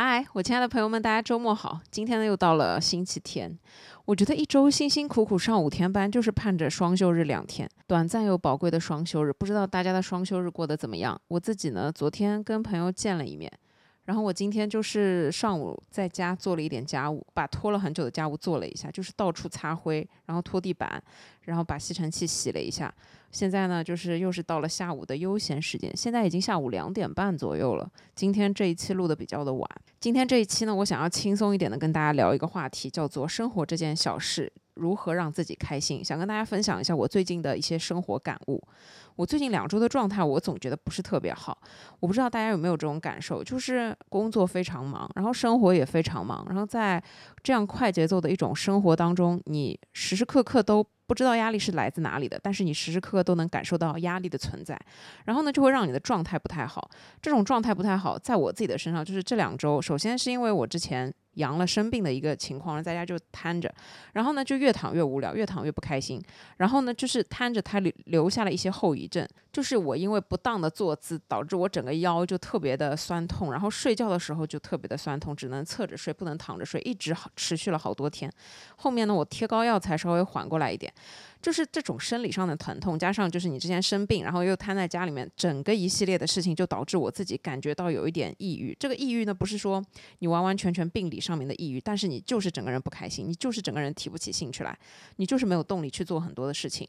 嗨，我亲爱的朋友们，大家周末好！今天呢又到了星期天，我觉得一周辛辛苦苦上五天班，就是盼着双休日两天，短暂又宝贵的双休日。不知道大家的双休日过得怎么样？我自己呢，昨天跟朋友见了一面，然后我今天就是上午在家做了一点家务，把拖了很久的家务做了一下，就是到处擦灰，然后拖地板，然后把吸尘器洗了一下。现在呢，就是又是到了下午的悠闲时间，现在已经下午两点半左右了。今天这一期录的比较的晚。今天这一期呢，我想要轻松一点的跟大家聊一个话题，叫做生活这件小事，如何让自己开心。想跟大家分享一下我最近的一些生活感悟。我最近两周的状态，我总觉得不是特别好。我不知道大家有没有这种感受，就是工作非常忙，然后生活也非常忙，然后在这样快节奏的一种生活当中，你时时刻刻都。不知道压力是来自哪里的，但是你时时刻刻都能感受到压力的存在，然后呢，就会让你的状态不太好。这种状态不太好，在我自己的身上，就是这两周，首先是因为我之前。阳了生病的一个情况，在家就瘫着，然后呢就越躺越无聊，越躺越不开心，然后呢就是瘫着，它留留下了一些后遗症，就是我因为不当的坐姿，导致我整个腰就特别的酸痛，然后睡觉的时候就特别的酸痛，只能侧着睡，不能躺着睡，一直持续了好多天，后面呢我贴膏药才稍微缓过来一点。就是这种生理上的疼痛，加上就是你之前生病，然后又瘫在家里面，整个一系列的事情就导致我自己感觉到有一点抑郁。这个抑郁呢，不是说你完完全全病理上面的抑郁，但是你就是整个人不开心，你就是整个人提不起兴趣来，你就是没有动力去做很多的事情。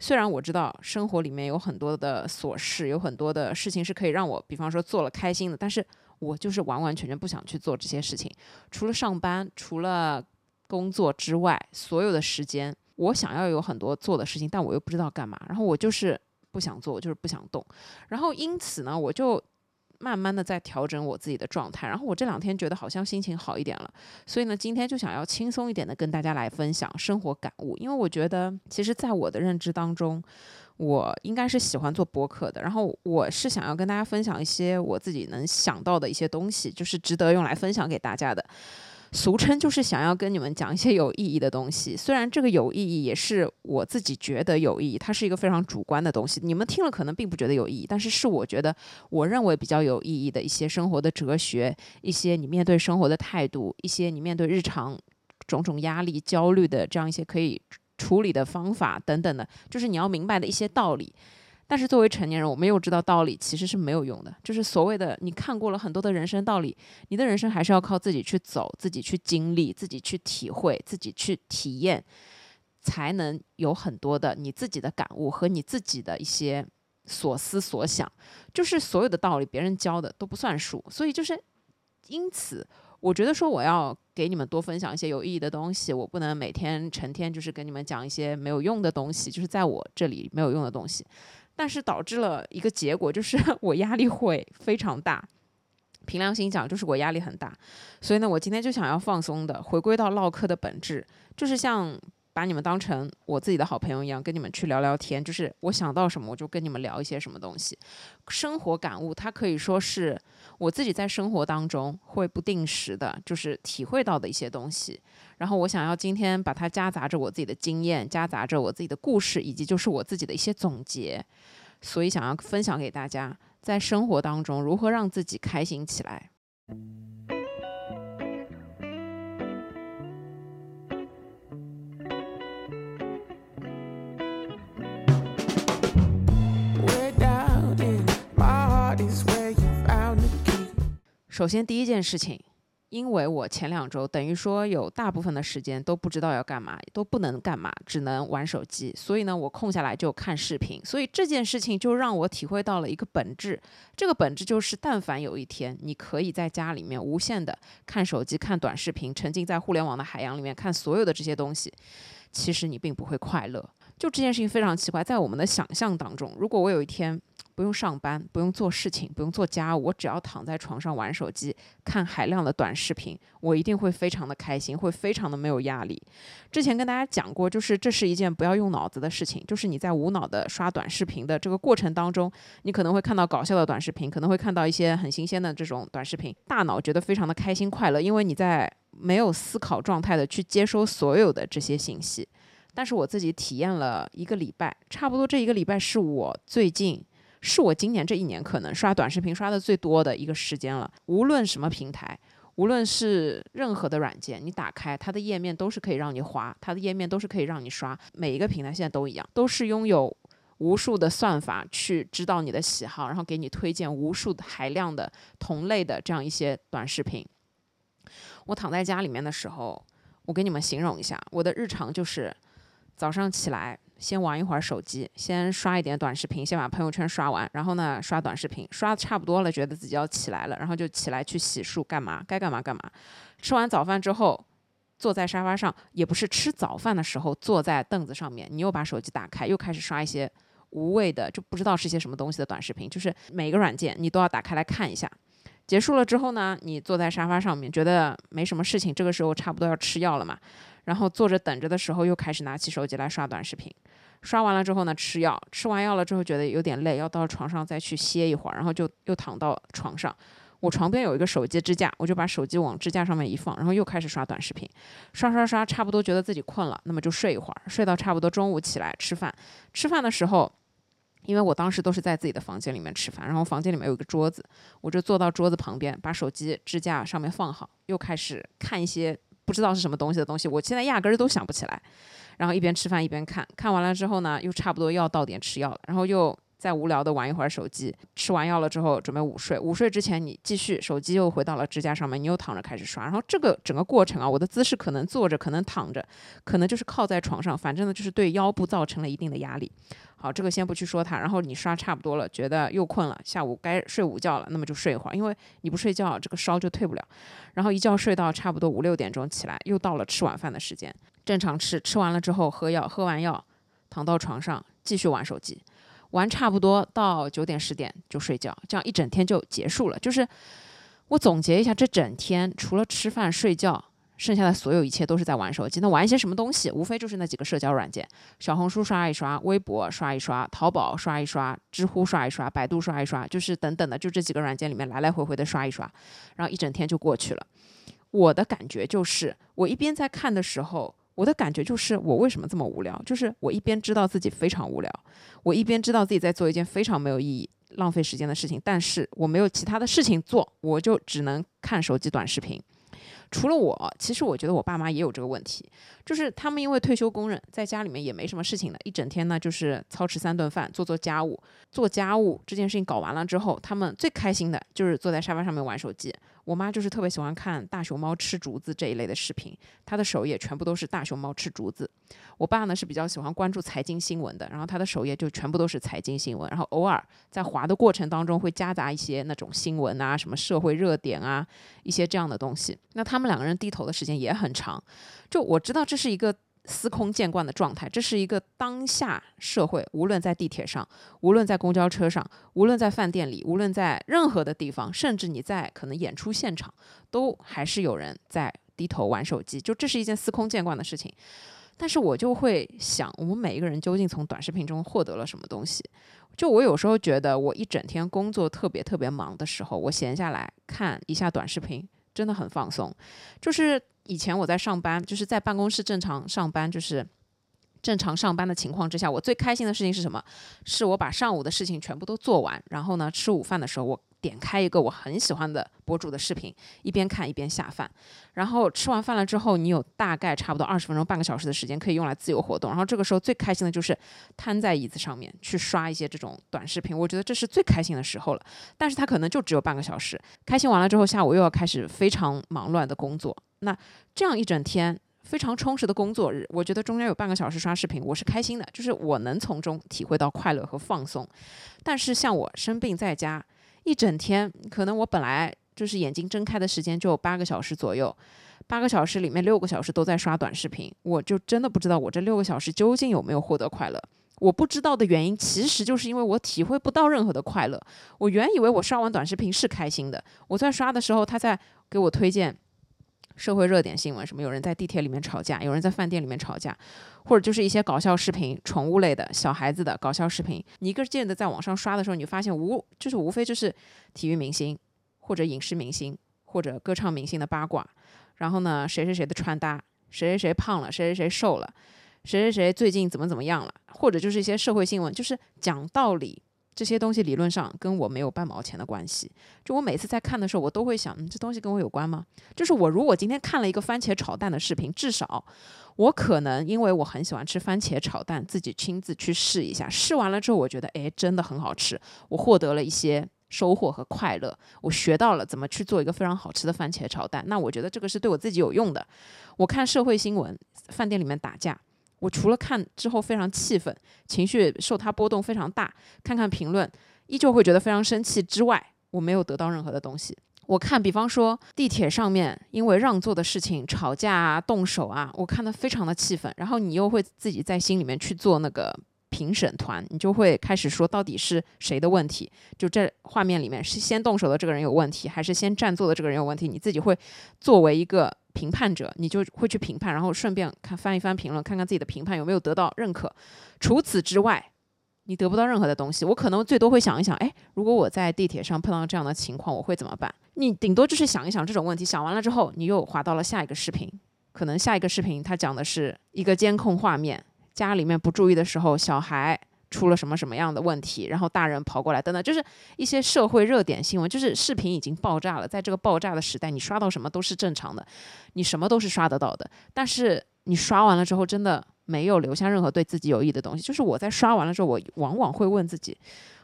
虽然我知道生活里面有很多的琐事，有很多的事情是可以让我，比方说做了开心的，但是我就是完完全全不想去做这些事情。除了上班，除了工作之外，所有的时间。我想要有很多做的事情，但我又不知道干嘛，然后我就是不想做，我就是不想动，然后因此呢，我就慢慢的在调整我自己的状态，然后我这两天觉得好像心情好一点了，所以呢，今天就想要轻松一点的跟大家来分享生活感悟，因为我觉得其实在我的认知当中，我应该是喜欢做播客的，然后我是想要跟大家分享一些我自己能想到的一些东西，就是值得用来分享给大家的。俗称就是想要跟你们讲一些有意义的东西，虽然这个有意义也是我自己觉得有意义，它是一个非常主观的东西，你们听了可能并不觉得有意义，但是是我觉得我认为比较有意义的一些生活的哲学，一些你面对生活的态度，一些你面对日常种种压力、焦虑的这样一些可以处理的方法等等的，就是你要明白的一些道理。但是作为成年人，我们又知道道理其实是没有用的。就是所谓的你看过了很多的人生道理，你的人生还是要靠自己去走，自己去经历，自己去体会，自己去体验，才能有很多的你自己的感悟和你自己的一些所思所想。就是所有的道理，别人教的都不算数。所以就是因此，我觉得说我要给你们多分享一些有意义的东西，我不能每天成天就是跟你们讲一些没有用的东西，就是在我这里没有用的东西。但是导致了一个结果，就是 我压力会非常大。凭良心讲，就是我压力很大。所以呢，我今天就想要放松的，回归到唠嗑的本质，就是像。把你们当成我自己的好朋友一样，跟你们去聊聊天。就是我想到什么，我就跟你们聊一些什么东西。生活感悟，它可以说是我自己在生活当中会不定时的，就是体会到的一些东西。然后我想要今天把它夹杂着我自己的经验，夹杂着我自己的故事，以及就是我自己的一些总结。所以想要分享给大家，在生活当中如何让自己开心起来。首先，第一件事情，因为我前两周等于说有大部分的时间都不知道要干嘛，都不能干嘛，只能玩手机，所以呢，我空下来就看视频。所以这件事情就让我体会到了一个本质，这个本质就是，但凡有一天你可以在家里面无限的看手机、看短视频，沉浸在互联网的海洋里面看所有的这些东西，其实你并不会快乐。就这件事情非常奇怪，在我们的想象当中，如果我有一天。不用上班，不用做事情，不用做家务，我只要躺在床上玩手机，看海量的短视频，我一定会非常的开心，会非常的没有压力。之前跟大家讲过，就是这是一件不要用脑子的事情，就是你在无脑的刷短视频的这个过程当中，你可能会看到搞笑的短视频，可能会看到一些很新鲜的这种短视频，大脑觉得非常的开心快乐，因为你在没有思考状态的去接收所有的这些信息。但是我自己体验了一个礼拜，差不多这一个礼拜是我最近。是我今年这一年可能刷短视频刷的最多的一个时间了。无论什么平台，无论是任何的软件，你打开它的页面都是可以让你滑，它的页面都是可以让你刷。每一个平台现在都一样，都是拥有无数的算法去知道你的喜好，然后给你推荐无数的海量的同类的这样一些短视频。我躺在家里面的时候，我给你们形容一下，我的日常就是早上起来。先玩一会儿手机，先刷一点短视频，先把朋友圈刷完，然后呢刷短视频，刷的差不多了，觉得自己要起来了，然后就起来去洗漱，干嘛该干嘛干嘛。吃完早饭之后，坐在沙发上，也不是吃早饭的时候，坐在凳子上面，你又把手机打开，又开始刷一些无谓的，就不知道是些什么东西的短视频，就是每个软件你都要打开来看一下。结束了之后呢，你坐在沙发上面，觉得没什么事情，这个时候差不多要吃药了嘛。然后坐着等着的时候，又开始拿起手机来刷短视频。刷完了之后呢，吃药。吃完药了之后，觉得有点累，要到床上再去歇一会儿。然后就又躺到床上。我床边有一个手机支架，我就把手机往支架上面一放，然后又开始刷短视频。刷刷刷，差不多觉得自己困了，那么就睡一会儿，睡到差不多中午起来吃饭。吃饭的时候，因为我当时都是在自己的房间里面吃饭，然后房间里面有一个桌子，我就坐到桌子旁边，把手机支架上面放好，又开始看一些。不知道是什么东西的东西，我现在压根儿都想不起来。然后一边吃饭一边看，看完了之后呢，又差不多要到点吃药了，然后又再无聊的玩一会儿手机。吃完药了之后准备午睡，午睡之前你继续手机又回到了支架上面，你又躺着开始刷。然后这个整个过程啊，我的姿势可能坐着，可能躺着，可能就是靠在床上，反正呢就是对腰部造成了一定的压力。好，这个先不去说它。然后你刷差不多了，觉得又困了，下午该睡午觉了，那么就睡一会儿，因为你不睡觉，这个烧就退不了。然后一觉睡到差不多五六点钟起来，又到了吃晚饭的时间，正常吃，吃完了之后喝药，喝完药躺到床上继续玩手机，玩差不多到九点十点就睡觉，这样一整天就结束了。就是我总结一下，这整天除了吃饭睡觉。剩下的所有一切都是在玩手机，那玩一些什么东西？无非就是那几个社交软件：小红书刷一刷，微博刷一刷，淘宝刷一刷，知乎刷一刷，百度刷一刷，就是等等的，就这几个软件里面来来回回的刷一刷，然后一整天就过去了。我的感觉就是，我一边在看的时候，我的感觉就是，我为什么这么无聊？就是我一边知道自己非常无聊，我一边知道自己在做一件非常没有意义、浪费时间的事情，但是我没有其他的事情做，我就只能看手机短视频。除了我，其实我觉得我爸妈也有这个问题，就是他们因为退休工人，在家里面也没什么事情的，一整天呢就是操持三顿饭，做做家务，做家务这件事情搞完了之后，他们最开心的就是坐在沙发上面玩手机。我妈就是特别喜欢看大熊猫吃竹子这一类的视频，她的首页全部都是大熊猫吃竹子。我爸呢是比较喜欢关注财经新闻的，然后他的首页就全部都是财经新闻，然后偶尔在滑的过程当中会夹杂一些那种新闻啊，什么社会热点啊，一些这样的东西。那他们两个人低头的时间也很长，就我知道这是一个。司空见惯的状态，这是一个当下社会，无论在地铁上，无论在公交车上，无论在饭店里，无论在任何的地方，甚至你在可能演出现场，都还是有人在低头玩手机。就这是一件司空见惯的事情。但是我就会想，我们每一个人究竟从短视频中获得了什么东西？就我有时候觉得，我一整天工作特别特别忙的时候，我闲下来看一下短视频，真的很放松。就是。以前我在上班，就是在办公室正常上班，就是正常上班的情况之下，我最开心的事情是什么？是我把上午的事情全部都做完，然后呢，吃午饭的时候，我点开一个我很喜欢的博主的视频，一边看一边下饭。然后吃完饭了之后，你有大概差不多二十分钟、半个小时的时间可以用来自由活动。然后这个时候最开心的就是瘫在椅子上面去刷一些这种短视频，我觉得这是最开心的时候了。但是它可能就只有半个小时，开心完了之后，下午又要开始非常忙乱的工作。那这样一整天非常充实的工作日，我觉得中间有半个小时刷视频，我是开心的，就是我能从中体会到快乐和放松。但是像我生病在家一整天，可能我本来就是眼睛睁开的时间就有八个小时左右，八个小时里面六个小时都在刷短视频，我就真的不知道我这六个小时究竟有没有获得快乐。我不知道的原因，其实就是因为我体会不到任何的快乐。我原以为我刷完短视频是开心的，我在刷的时候，他在给我推荐。社会热点新闻，什么有人在地铁里面吵架，有人在饭店里面吵架，或者就是一些搞笑视频，宠物类的小孩子的搞笑视频。你一个劲的在网上刷的时候，你发现无就是无非就是体育明星或者影视明星或者歌唱明星的八卦。然后呢，谁谁谁的穿搭，谁谁谁胖了，谁谁谁瘦了，谁谁谁最近怎么怎么样了，或者就是一些社会新闻，就是讲道理这些东西理论上跟我没有半毛钱的关系。就我每次在看的时候，我都会想，嗯，这东西跟我有关吗？就是我如果今天看了一个番茄炒蛋的视频，至少我可能因为我很喜欢吃番茄炒蛋，自己亲自去试一下。试完了之后，我觉得，哎，真的很好吃，我获得了一些收获和快乐，我学到了怎么去做一个非常好吃的番茄炒蛋。那我觉得这个是对我自己有用的。我看社会新闻，饭店里面打架。我除了看之后非常气愤，情绪受它波动非常大，看看评论依旧会觉得非常生气之外，我没有得到任何的东西。我看，比方说地铁上面因为让座的事情吵架啊、动手啊，我看得非常的气愤。然后你又会自己在心里面去做那个评审团，你就会开始说到底是谁的问题？就这画面里面是先动手的这个人有问题，还是先占座的这个人有问题？你自己会作为一个。评判者，你就会去评判，然后顺便看翻一翻评论，看看自己的评判有没有得到认可。除此之外，你得不到任何的东西。我可能最多会想一想，哎，如果我在地铁上碰到这样的情况，我会怎么办？你顶多就是想一想这种问题，想完了之后，你又滑到了下一个视频。可能下一个视频它讲的是一个监控画面，家里面不注意的时候，小孩。出了什么什么样的问题，然后大人跑过来等等，就是一些社会热点新闻，就是视频已经爆炸了。在这个爆炸的时代，你刷到什么都是正常的，你什么都是刷得到的。但是你刷完了之后，真的没有留下任何对自己有益的东西。就是我在刷完了之后，我往往会问自己：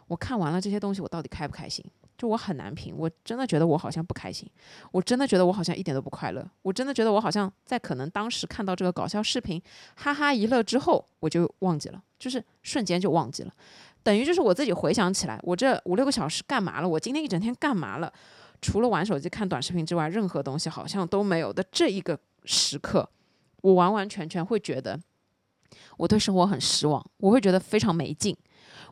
我看完了这些东西，我到底开不开心？就我很难评，我真的觉得我好像不开心，我真的觉得我好像一点都不快乐，我真的觉得我好像在可能当时看到这个搞笑视频，哈哈一乐之后，我就忘记了，就是瞬间就忘记了，等于就是我自己回想起来，我这五六个小时干嘛了？我今天一整天干嘛了？除了玩手机看短视频之外，任何东西好像都没有的这一个时刻，我完完全全会觉得我对生活很失望，我会觉得非常没劲。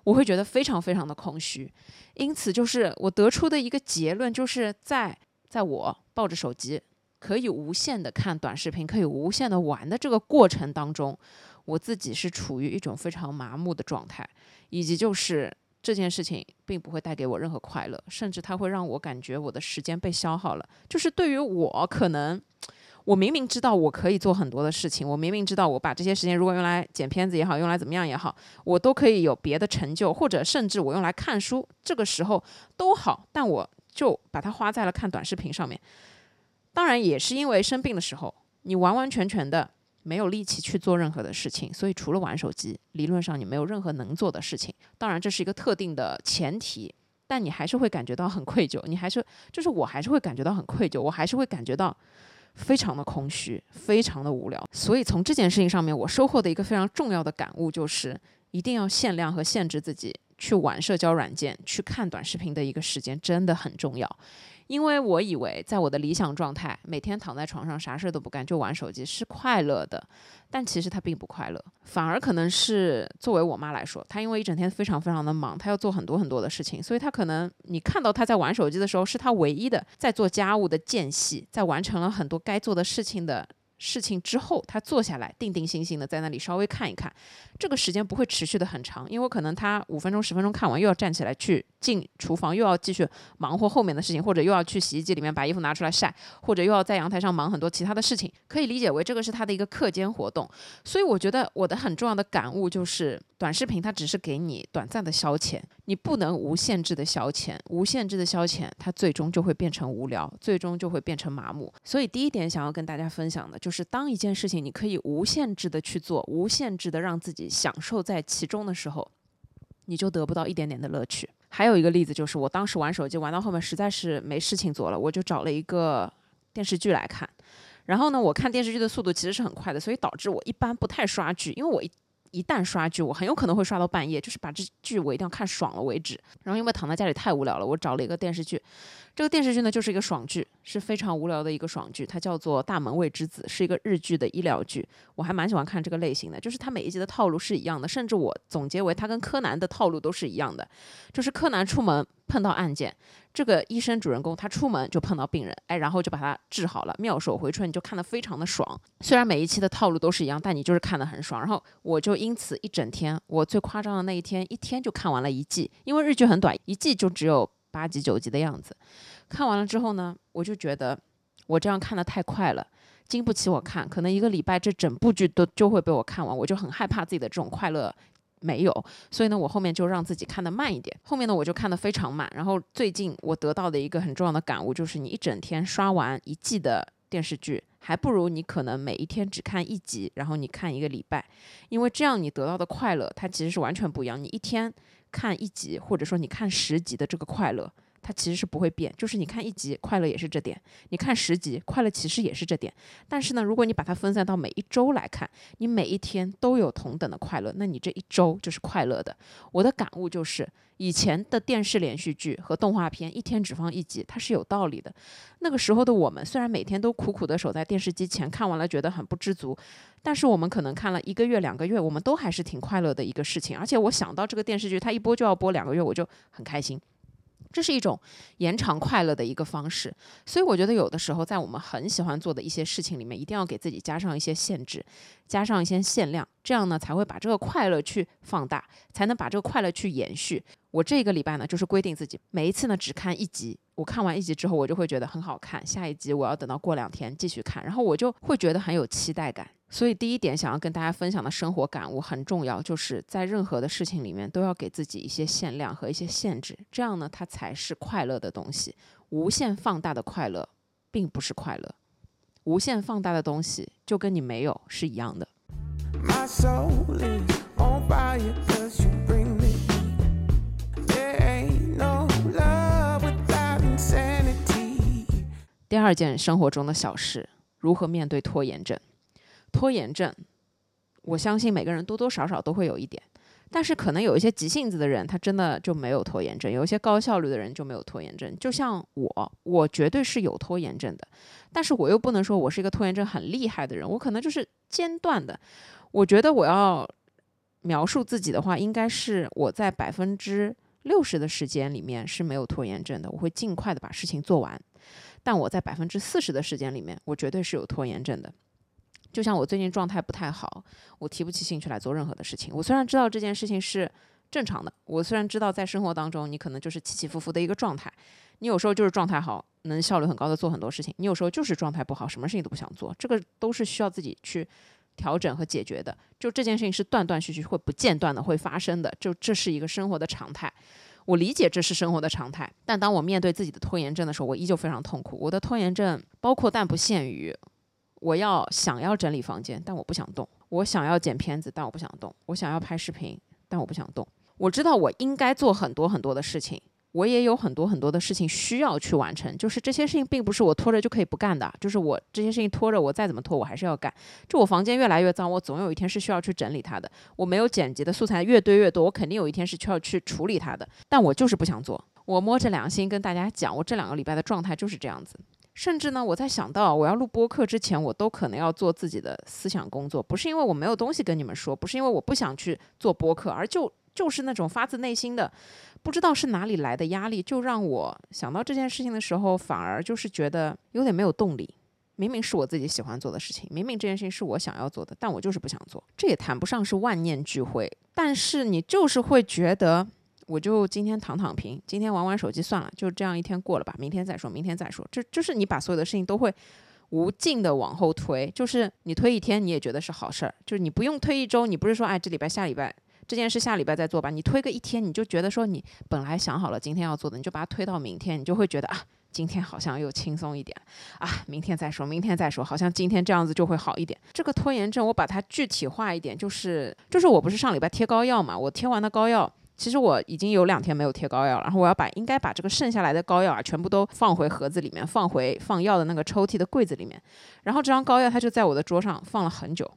我会觉得非常非常的空虚，因此就是我得出的一个结论，就是在在我抱着手机可以无限的看短视频，可以无限的玩的这个过程当中，我自己是处于一种非常麻木的状态，以及就是这件事情并不会带给我任何快乐，甚至它会让我感觉我的时间被消耗了，就是对于我可能。我明明知道我可以做很多的事情，我明明知道我把这些时间如果用来剪片子也好，用来怎么样也好，我都可以有别的成就，或者甚至我用来看书，这个时候都好，但我就把它花在了看短视频上面。当然也是因为生病的时候，你完完全全的没有力气去做任何的事情，所以除了玩手机，理论上你没有任何能做的事情。当然这是一个特定的前提，但你还是会感觉到很愧疚，你还是就是我还是会感觉到很愧疚，我还是会感觉到。非常的空虚，非常的无聊，所以从这件事情上面，我收获的一个非常重要的感悟就是，一定要限量和限制自己去玩社交软件、去看短视频的一个时间，真的很重要。因为我以为，在我的理想状态，每天躺在床上啥事都不干就玩手机是快乐的，但其实他并不快乐，反而可能是作为我妈来说，她因为一整天非常非常的忙，她要做很多很多的事情，所以她可能你看到她在玩手机的时候，是她唯一的在做家务的间隙，在完成了很多该做的事情的。事情之后，他坐下来，定定心心的在那里稍微看一看，这个时间不会持续的很长，因为可能他五分钟、十分钟看完，又要站起来去进厨房，又要继续忙活后面的事情，或者又要去洗衣机里面把衣服拿出来晒，或者又要在阳台上忙很多其他的事情，可以理解为这个是他的一个课间活动。所以我觉得我的很重要的感悟就是，短视频它只是给你短暂的消遣，你不能无限制的消遣，无限制的消遣，它最终就会变成无聊，最终就会变成麻木。所以第一点想要跟大家分享的。就是当一件事情你可以无限制的去做，无限制的让自己享受在其中的时候，你就得不到一点点的乐趣。还有一个例子就是，我当时玩手机玩到后面实在是没事情做了，我就找了一个电视剧来看。然后呢，我看电视剧的速度其实是很快的，所以导致我一般不太刷剧，因为我一。一旦刷剧，我很有可能会刷到半夜，就是把这剧我一定要看爽了为止。然后因为躺在家里太无聊了，我找了一个电视剧。这个电视剧呢就是一个爽剧，是非常无聊的一个爽剧。它叫做《大门卫之子》，是一个日剧的医疗剧。我还蛮喜欢看这个类型的，就是它每一集的套路是一样的，甚至我总结为它跟柯南的套路都是一样的。就是柯南出门碰到案件，这个医生主人公他出门就碰到病人，哎，然后就把他治好了，妙手回春，你就看得非常的爽。虽然每一期的套路都是一样，但你就是看得很爽。然后我就因此一整天，我最夸张的那一天，一天就看完了一季，因为日剧很短，一季就只有。八集九集的样子，看完了之后呢，我就觉得我这样看的太快了，经不起我看，可能一个礼拜这整部剧都就会被我看完，我就很害怕自己的这种快乐没有，所以呢，我后面就让自己看得慢一点。后面呢，我就看得非常慢。然后最近我得到的一个很重要的感悟就是，你一整天刷完一季的电视剧，还不如你可能每一天只看一集，然后你看一个礼拜，因为这样你得到的快乐它其实是完全不一样。你一天看一集，或者说你看十集的这个快乐。它其实是不会变，就是你看一集快乐也是这点，你看十集快乐其实也是这点。但是呢，如果你把它分散到每一周来看，你每一天都有同等的快乐，那你这一周就是快乐的。我的感悟就是，以前的电视连续剧和动画片一天只放一集，它是有道理的。那个时候的我们虽然每天都苦苦的守在电视机前，看完了觉得很不知足，但是我们可能看了一个月、两个月，我们都还是挺快乐的一个事情。而且我想到这个电视剧，它一播就要播两个月，我就很开心。这是一种延长快乐的一个方式，所以我觉得有的时候在我们很喜欢做的一些事情里面，一定要给自己加上一些限制，加上一些限量，这样呢才会把这个快乐去放大，才能把这个快乐去延续。我这个礼拜呢，就是规定自己每一次呢只看一集，我看完一集之后，我就会觉得很好看，下一集我要等到过两天继续看，然后我就会觉得很有期待感。所以第一点想要跟大家分享的生活感悟很重要，就是在任何的事情里面都要给自己一些限量和一些限制，这样呢它才是快乐的东西。无限放大的快乐并不是快乐，无限放大的东西就跟你没有是一样的。第二件生活中的小事，如何面对拖延症？拖延症，我相信每个人多多少少都会有一点，但是可能有一些急性子的人，他真的就没有拖延症；有一些高效率的人就没有拖延症。就像我，我绝对是有拖延症的，但是我又不能说我是一个拖延症很厉害的人，我可能就是间断的。我觉得我要描述自己的话，应该是我在百分之六十的时间里面是没有拖延症的，我会尽快的把事情做完；但我在百分之四十的时间里面，我绝对是有拖延症的。就像我最近状态不太好，我提不起兴趣来做任何的事情。我虽然知道这件事情是正常的，我虽然知道在生活当中你可能就是起起伏伏的一个状态，你有时候就是状态好，能效率很高的做很多事情；你有时候就是状态不好，什么事情都不想做。这个都是需要自己去调整和解决的。就这件事情是断断续续会不间断的会发生的，就这是一个生活的常态。我理解这是生活的常态，但当我面对自己的拖延症的时候，我依旧非常痛苦。我的拖延症包括但不限于。我要想要整理房间，但我不想动；我想要剪片子，但我不想动；我想要拍视频，但我不想动。我知道我应该做很多很多的事情，我也有很多很多的事情需要去完成。就是这些事情并不是我拖着就可以不干的，就是我这些事情拖着，我再怎么拖，我还是要干。就我房间越来越脏，我总有一天是需要去整理它的。我没有剪辑的素材越堆越多，我肯定有一天是需要去处理它的。但我就是不想做。我摸着良心跟大家讲，我这两个礼拜的状态就是这样子。甚至呢，我在想到我要录播客之前，我都可能要做自己的思想工作，不是因为我没有东西跟你们说，不是因为我不想去做播客，而就就是那种发自内心的，不知道是哪里来的压力，就让我想到这件事情的时候，反而就是觉得有点没有动力。明明是我自己喜欢做的事情，明明这件事情是我想要做的，但我就是不想做。这也谈不上是万念俱灰，但是你就是会觉得。我就今天躺躺平，今天玩玩手机算了，就这样一天过了吧，明天再说，明天再说。这就是你把所有的事情都会无尽的往后推，就是你推一天你也觉得是好事儿，就是你不用推一周，你不是说哎这礼拜下礼拜这件事下礼拜再做吧，你推个一天你就觉得说你本来想好了今天要做的，你就把它推到明天，你就会觉得啊今天好像又轻松一点啊，明天再说，明天再说，好像今天这样子就会好一点。这个拖延症我把它具体化一点，就是就是我不是上礼拜贴膏药嘛，我贴完的膏药。其实我已经有两天没有贴膏药了，然后我要把应该把这个剩下来的膏药啊，全部都放回盒子里面，放回放药的那个抽屉的柜子里面。然后这张膏药它就在我的桌上放了很久，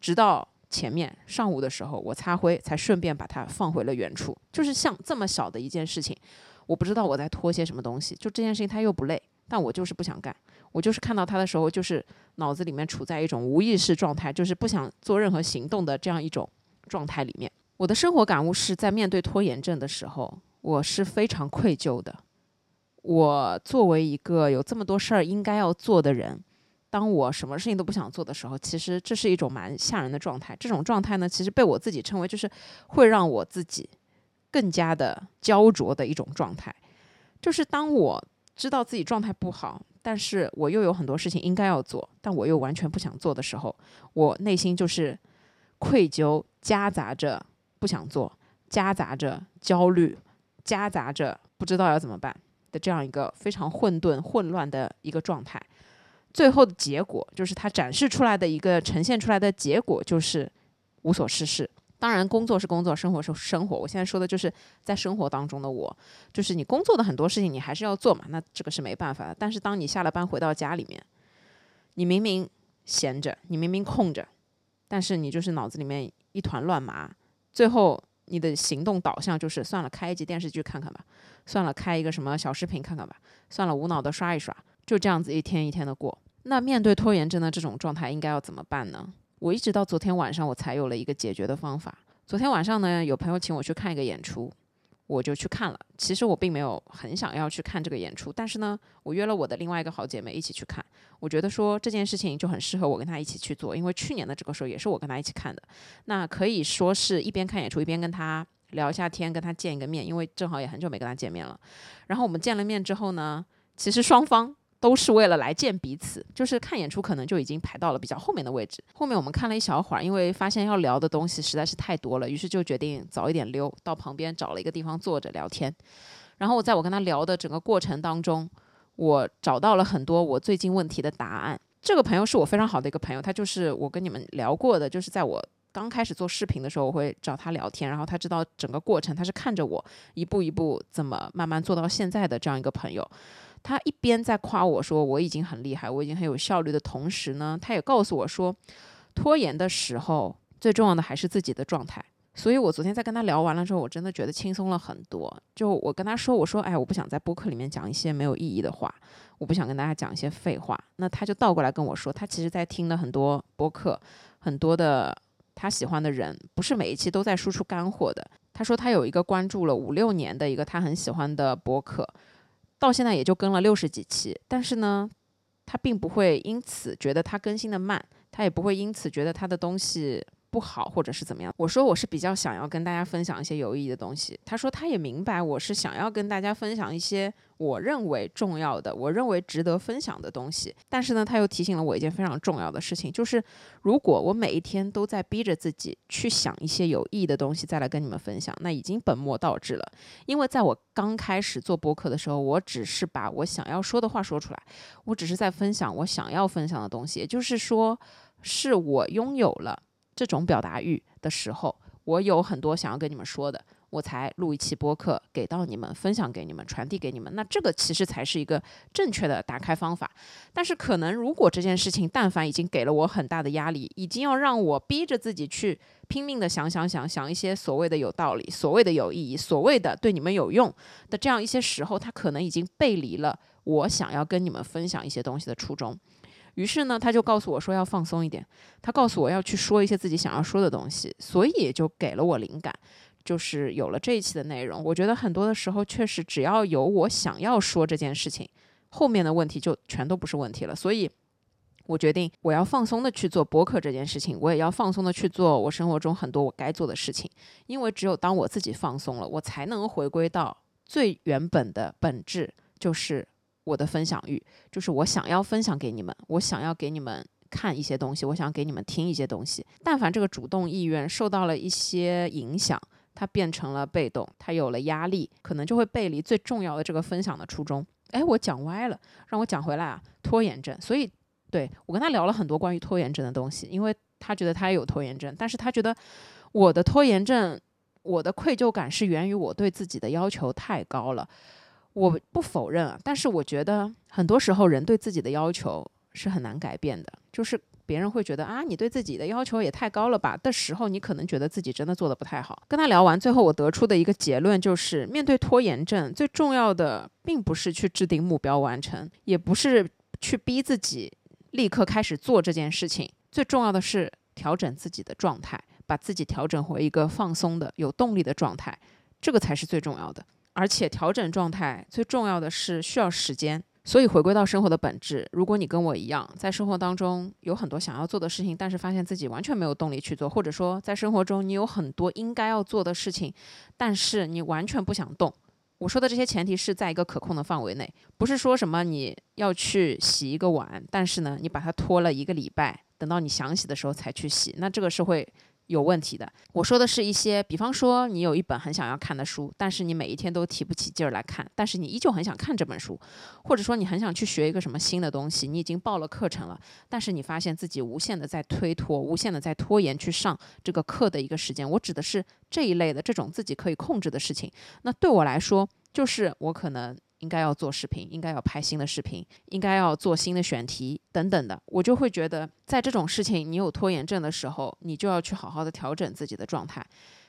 直到前面上午的时候我擦灰，才顺便把它放回了原处。就是像这么小的一件事情，我不知道我在拖些什么东西。就这件事情它又不累，但我就是不想干。我就是看到它的时候，就是脑子里面处在一种无意识状态，就是不想做任何行动的这样一种状态里面。我的生活感悟是在面对拖延症的时候，我是非常愧疚的。我作为一个有这么多事儿应该要做的人，当我什么事情都不想做的时候，其实这是一种蛮吓人的状态。这种状态呢，其实被我自己称为就是会让我自己更加的焦灼的一种状态。就是当我知道自己状态不好，但是我又有很多事情应该要做，但我又完全不想做的时候，我内心就是愧疚夹杂着。不想做，夹杂着焦虑，夹杂着不知道要怎么办的这样一个非常混沌、混乱的一个状态。最后的结果就是他展示出来的一个呈现出来的结果就是无所事事。当然，工作是工作，生活是生活。我现在说的就是在生活当中的我，就是你工作的很多事情你还是要做嘛，那这个是没办法的。但是当你下了班回到家里面，你明明闲着，你明明空着，但是你就是脑子里面一团乱麻，最后你的行动导向就是算了，开一集电视剧看看吧，算了，开一个什么小视频看看吧，算了，无脑的刷一刷，就这样子一天一天的过。那面对拖延症的这种状态，应该要怎么办呢？我一直到昨天晚上，我才有了一个解决的方法。昨天晚上呢，有朋友请我去看一个演出，我就去看了。其实我并没有很想要去看这个演出，但是呢，我约了我的另外一个好姐妹一起去看。我觉得说这件事情就很适合我跟她一起去做，因为去年的这个时候也是我跟她一起看的。那可以说是一边看演出一边跟她聊一下天，跟她见一个面，因为正好也很久没跟她见面了。然后我们见了面之后呢，其实双方。都是为了来见彼此，就是看演出可能就已经排到了比较后面的位置。后面我们看了一小会儿，因为发现要聊的东西实在是太多了，于是就决定早一点溜到旁边找了一个地方坐着聊天。然后我在我跟他聊的整个过程当中，我找到了很多我最近问题的答案。这个朋友是我非常好的一个朋友，他就是我跟你们聊过的，就是在我刚开始做视频的时候，我会找他聊天，然后他知道整个过程，他是看着我一步一步怎么慢慢做到现在的这样一个朋友。他一边在夸我说我已经很厉害，我已经很有效率的同时呢，他也告诉我说，拖延的时候最重要的还是自己的状态。所以我昨天在跟他聊完了之后，我真的觉得轻松了很多。就我跟他说，我说，哎，我不想在播客里面讲一些没有意义的话，我不想跟大家讲一些废话。那他就倒过来跟我说，他其实在听了很多播客，很多的他喜欢的人，不是每一期都在输出干货的。他说他有一个关注了五六年的一个他很喜欢的博客。到现在也就更了六十几期，但是呢，他并不会因此觉得他更新的慢，他也不会因此觉得他的东西。不好，或者是怎么样？我说我是比较想要跟大家分享一些有意义的东西。他说他也明白我是想要跟大家分享一些我认为重要的、我认为值得分享的东西。但是呢，他又提醒了我一件非常重要的事情，就是如果我每一天都在逼着自己去想一些有意义的东西再来跟你们分享，那已经本末倒置了。因为在我刚开始做播客的时候，我只是把我想要说的话说出来，我只是在分享我想要分享的东西，也就是说，是我拥有了。这种表达欲的时候，我有很多想要跟你们说的，我才录一期播客给到你们，分享给你们，传递给你们。那这个其实才是一个正确的打开方法。但是可能如果这件事情，但凡已经给了我很大的压力，已经要让我逼着自己去拼命的想想想想一些所谓的有道理、所谓的有意义、所谓的对你们有用的这样一些时候，它可能已经背离了我想要跟你们分享一些东西的初衷。于是呢，他就告诉我说要放松一点，他告诉我要去说一些自己想要说的东西，所以就给了我灵感，就是有了这一期的内容。我觉得很多的时候，确实只要有我想要说这件事情，后面的问题就全都不是问题了。所以，我决定我要放松的去做播客这件事情，我也要放松的去做我生活中很多我该做的事情，因为只有当我自己放松了，我才能回归到最原本的本质，就是。我的分享欲就是我想要分享给你们，我想要给你们看一些东西，我想给你们听一些东西。但凡这个主动意愿受到了一些影响，它变成了被动，它有了压力，可能就会背离最重要的这个分享的初衷。哎，我讲歪了，让我讲回来啊！拖延症，所以对我跟他聊了很多关于拖延症的东西，因为他觉得他也有拖延症，但是他觉得我的拖延症，我的愧疚感是源于我对自己的要求太高了。我不否认啊，但是我觉得很多时候人对自己的要求是很难改变的。就是别人会觉得啊，你对自己的要求也太高了吧的时候，你可能觉得自己真的做的不太好。跟他聊完，最后我得出的一个结论就是，面对拖延症，最重要的并不是去制定目标完成，也不是去逼自己立刻开始做这件事情，最重要的是调整自己的状态，把自己调整回一个放松的、有动力的状态，这个才是最重要的。而且调整状态最重要的是需要时间，所以回归到生活的本质。如果你跟我一样，在生活当中有很多想要做的事情，但是发现自己完全没有动力去做，或者说在生活中你有很多应该要做的事情，但是你完全不想动。我说的这些前提是在一个可控的范围内，不是说什么你要去洗一个碗，但是呢，你把它拖了一个礼拜，等到你想洗的时候才去洗，那这个是会有问题的。我说的是一些，比方说你有一本很想要看的书，但是你每一天都提不起劲儿来看，但是你依旧很想看这本书，或者说你很想去学一个什么新的东西，你已经报了课程了，但是你发现自己无限的在推脱，无限的在拖延去上这个课的一个时间。我指的是这一类的这种自己可以控制的事情。那对我来说，就是我可能。应该要做视频，应该要拍新的视频，应该要做新的选题等等的，我就会觉得，在这种事情你有拖延症的时候，你就要去好好的调整自己的状态，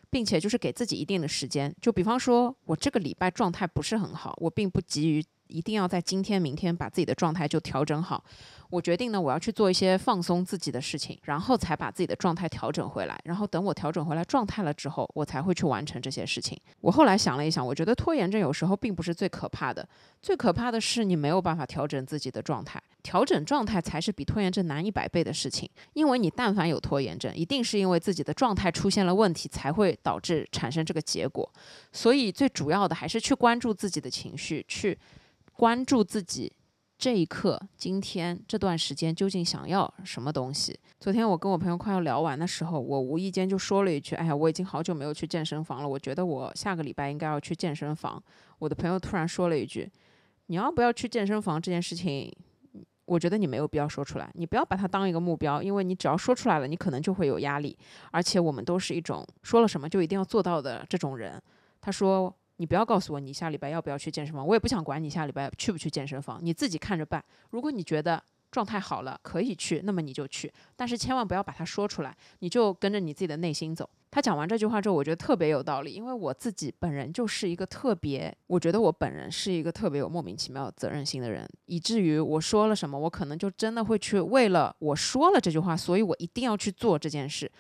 并且就是给自己一定的时间。就比方说，我这个礼拜状态不是很好，我并不急于一定要在今天、明天把自己的状态就调整好。我决定呢，我要去做一些放松自己的事情，然后才把自己的状态调整回来。然后等我调整回来状态了之后，我才会去完成这些事情。我后来想了一想，我觉得拖延症有时候并不是最可怕的，最可怕的是你没有办法调整自己的状态。调整状态才是比拖延症难一百倍的事情。因为你但凡有拖延症，一定是因为自己的状态出现了问题，才会导致产生这个结果。所以最主要的还是去关注自己的情绪，去关注自己。这一刻，今天这段时间究竟想要什么东西？昨天我跟我朋友快要聊完的时候，我无意间就说了一句：“哎呀，我已经好久没有去健身房了，我觉得我下个礼拜应该要去健身房。”我的朋友突然说了一句：“你要不要去健身房这件事情，我觉得你没有必要说出来，你不要把它当一个目标，因为你只要说出来了，你可能就会有压力。而且我们都是一种说了什么就一定要做到的这种人。”他说。你不要告诉我你下礼拜要不要去健身房，我也不想管你下礼拜去不去健身房，你自己看着办。如果你觉得状态好了可以去，那么你就去，但是千万不要把它说出来，你就跟着你自己的内心走。他讲完这句话之后，我觉得特别有道理，因为我自己本人就是一个特别，我觉得我本人是一个特别有莫名其妙责任心的人，以至于我说了什么，我可能就真的会去为了我说了这句话，所以我一定要去做这件事。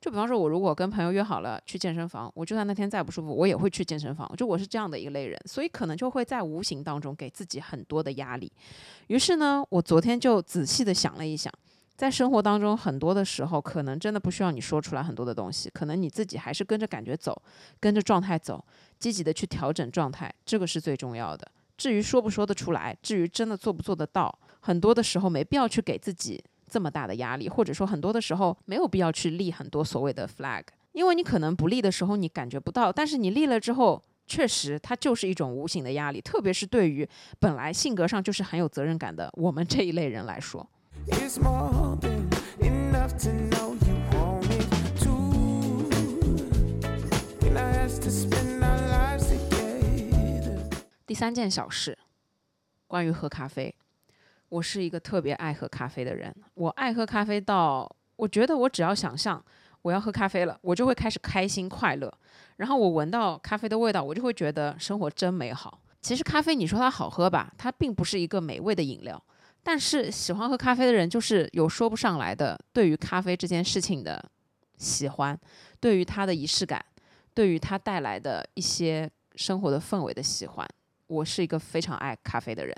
就比方说，我如果跟朋友约好了去健身房，我就算那天再不舒服，我也会去健身房。就我是这样的一个类人，所以可能就会在无形当中给自己很多的压力。于是呢，我昨天就仔细的想了一想，在生活当中很多的时候，可能真的不需要你说出来很多的东西，可能你自己还是跟着感觉走，跟着状态走，积极的去调整状态，这个是最重要的。至于说不说得出来，至于真的做不做得到，很多的时候没必要去给自己。这么大的压力，或者说很多的时候没有必要去立很多所谓的 flag，因为你可能不立的时候你感觉不到，但是你立了之后，确实它就是一种无形的压力，特别是对于本来性格上就是很有责任感的我们这一类人来说。第三件小事，关于喝咖啡。我是一个特别爱喝咖啡的人，我爱喝咖啡到我觉得我只要想象我要喝咖啡了，我就会开始开心快乐。然后我闻到咖啡的味道，我就会觉得生活真美好。其实咖啡你说它好喝吧，它并不是一个美味的饮料，但是喜欢喝咖啡的人就是有说不上来的对于咖啡这件事情的喜欢，对于它的仪式感，对于它带来的一些生活的氛围的喜欢。我是一个非常爱咖啡的人。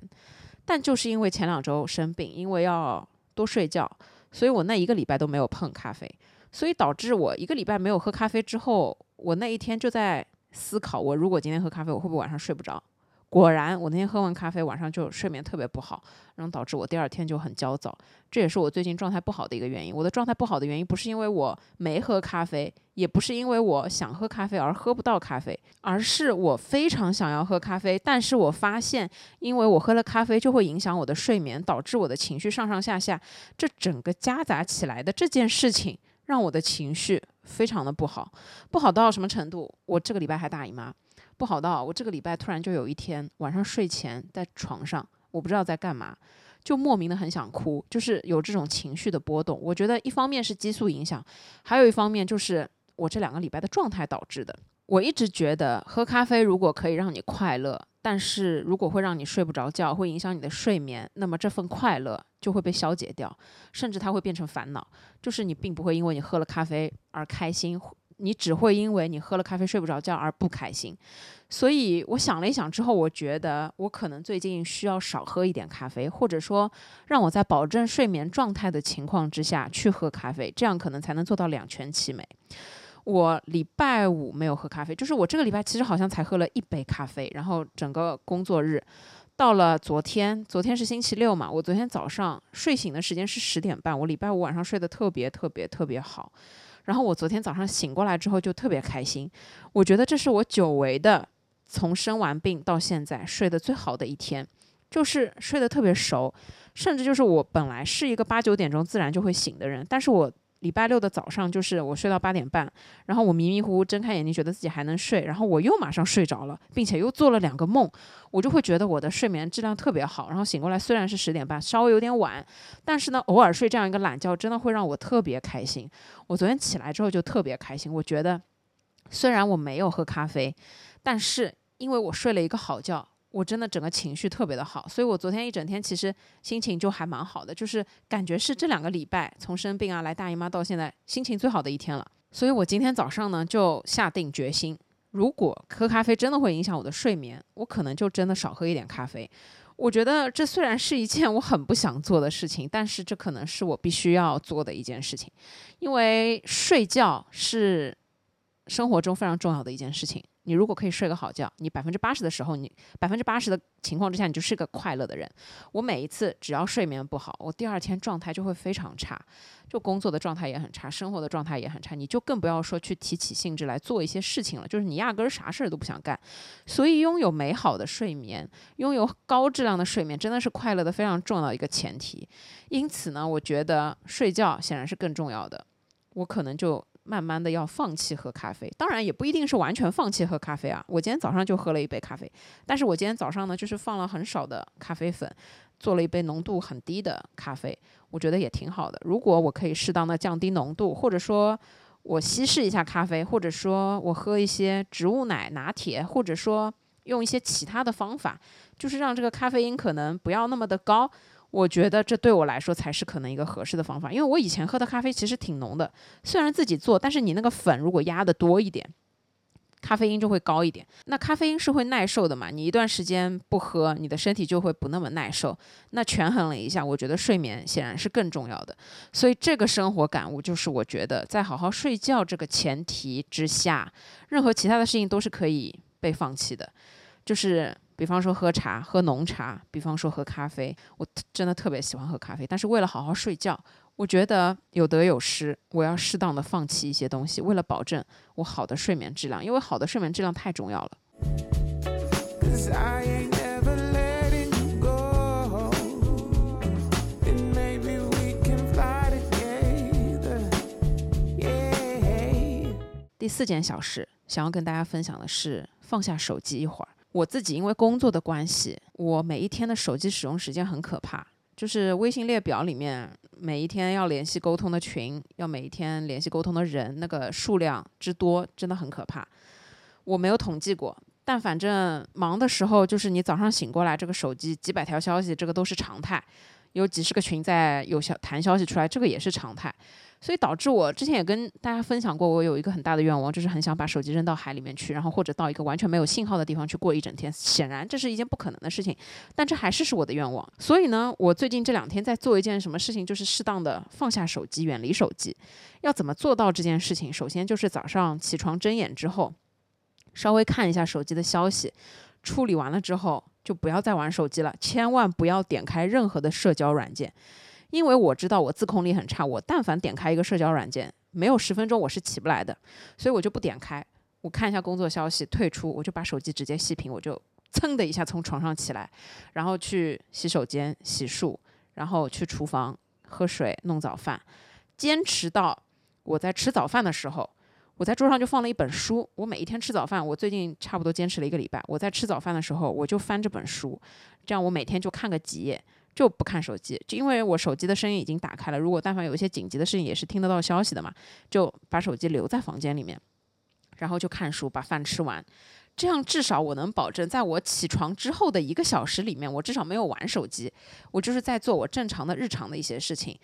但就是因为前两周生病，因为要多睡觉，所以我那一个礼拜都没有碰咖啡，所以导致我一个礼拜没有喝咖啡之后，我那一天就在思考，我如果今天喝咖啡，我会不会晚上睡不着？果然，我那天喝完咖啡，晚上就睡眠特别不好，然后导致我第二天就很焦躁。这也是我最近状态不好的一个原因。我的状态不好的原因，不是因为我没喝咖啡，也不是因为我想喝咖啡而喝不到咖啡，而是我非常想要喝咖啡，但是我发现，因为我喝了咖啡就会影响我的睡眠，导致我的情绪上上下下，这整个夹杂起来的这件事情，让我的情绪非常的不好，不好到什么程度？我这个礼拜还大姨妈。不好到我这个礼拜突然就有一天晚上睡前在床上，我不知道在干嘛，就莫名的很想哭，就是有这种情绪的波动。我觉得一方面是激素影响，还有一方面就是我这两个礼拜的状态导致的。我一直觉得喝咖啡如果可以让你快乐，但是如果会让你睡不着觉，会影响你的睡眠，那么这份快乐就会被消解掉，甚至它会变成烦恼，就是你并不会因为你喝了咖啡而开心。你只会因为你喝了咖啡睡不着觉而不开心，所以我想了一想之后，我觉得我可能最近需要少喝一点咖啡，或者说让我在保证睡眠状态的情况之下去喝咖啡，这样可能才能做到两全其美。我礼拜五没有喝咖啡，就是我这个礼拜其实好像才喝了一杯咖啡，然后整个工作日到了昨天，昨天是星期六嘛，我昨天早上睡醒的时间是十点半，我礼拜五晚上睡得特别特别特别好。然后我昨天早上醒过来之后就特别开心，我觉得这是我久违的从生完病到现在睡得最好的一天，就是睡得特别熟，甚至就是我本来是一个八九点钟自然就会醒的人，但是我。礼拜六的早上，就是我睡到八点半，然后我迷迷糊糊睁开眼睛，觉得自己还能睡，然后我又马上睡着了，并且又做了两个梦，我就会觉得我的睡眠质量特别好。然后醒过来虽然是十点半，稍微有点晚，但是呢，偶尔睡这样一个懒觉，真的会让我特别开心。我昨天起来之后就特别开心，我觉得虽然我没有喝咖啡，但是因为我睡了一个好觉。我真的整个情绪特别的好，所以我昨天一整天其实心情就还蛮好的，就是感觉是这两个礼拜从生病啊来大姨妈到现在心情最好的一天了。所以我今天早上呢就下定决心，如果喝咖啡真的会影响我的睡眠，我可能就真的少喝一点咖啡。我觉得这虽然是一件我很不想做的事情，但是这可能是我必须要做的一件事情，因为睡觉是生活中非常重要的一件事情。你如果可以睡个好觉，你百分之八十的时候，你百分之八十的情况之下，你就是个快乐的人。我每一次只要睡眠不好，我第二天状态就会非常差，就工作的状态也很差，生活的状态也很差。你就更不要说去提起兴致来做一些事情了，就是你压根儿啥事儿都不想干。所以，拥有美好的睡眠，拥有高质量的睡眠，真的是快乐的非常重要一个前提。因此呢，我觉得睡觉显然是更重要的。我可能就。慢慢的要放弃喝咖啡，当然也不一定是完全放弃喝咖啡啊。我今天早上就喝了一杯咖啡，但是我今天早上呢，就是放了很少的咖啡粉，做了一杯浓度很低的咖啡，我觉得也挺好的。如果我可以适当的降低浓度，或者说我稀释一下咖啡，或者说我喝一些植物奶拿铁，或者说用一些其他的方法，就是让这个咖啡因可能不要那么的高。我觉得这对我来说才是可能一个合适的方法，因为我以前喝的咖啡其实挺浓的，虽然自己做，但是你那个粉如果压的多一点，咖啡因就会高一点。那咖啡因是会耐受的嘛？你一段时间不喝，你的身体就会不那么耐受。那权衡了一下，我觉得睡眠显然是更重要的。所以这个生活感悟就是，我觉得在好好睡觉这个前提之下，任何其他的事情都是可以被放弃的，就是。比方说喝茶，喝浓茶；比方说喝咖啡，我真的特别喜欢喝咖啡。但是为了好好睡觉，我觉得有得有失，我要适当的放弃一些东西，为了保证我好的睡眠质量，因为好的睡眠质量太重要了。第四件小事，想要跟大家分享的是放下手机一会儿。我自己因为工作的关系，我每一天的手机使用时间很可怕。就是微信列表里面每一天要联系沟通的群，要每一天联系沟通的人，那个数量之多真的很可怕。我没有统计过，但反正忙的时候，就是你早上醒过来，这个手机几百条消息，这个都是常态。有几十个群在有消弹消息出来，这个也是常态。所以导致我之前也跟大家分享过，我有一个很大的愿望，就是很想把手机扔到海里面去，然后或者到一个完全没有信号的地方去过一整天。显然这是一件不可能的事情，但这还是是我的愿望。所以呢，我最近这两天在做一件什么事情，就是适当的放下手机，远离手机。要怎么做到这件事情？首先就是早上起床睁眼之后，稍微看一下手机的消息，处理完了之后就不要再玩手机了，千万不要点开任何的社交软件。因为我知道我自控力很差，我但凡点开一个社交软件，没有十分钟我是起不来的，所以我就不点开。我看一下工作消息，退出，我就把手机直接熄屏，我就噌的一下从床上起来，然后去洗手间洗漱，然后去厨房喝水弄早饭，坚持到我在吃早饭的时候，我在桌上就放了一本书。我每一天吃早饭，我最近差不多坚持了一个礼拜。我在吃早饭的时候，我就翻这本书，这样我每天就看个几页。就不看手机，就因为我手机的声音已经打开了。如果但凡有一些紧急的事情，也是听得到消息的嘛。就把手机留在房间里面，然后就看书，把饭吃完。这样至少我能保证，在我起床之后的一个小时里面，我至少没有玩手机，我就是在做我正常的日常的一些事情。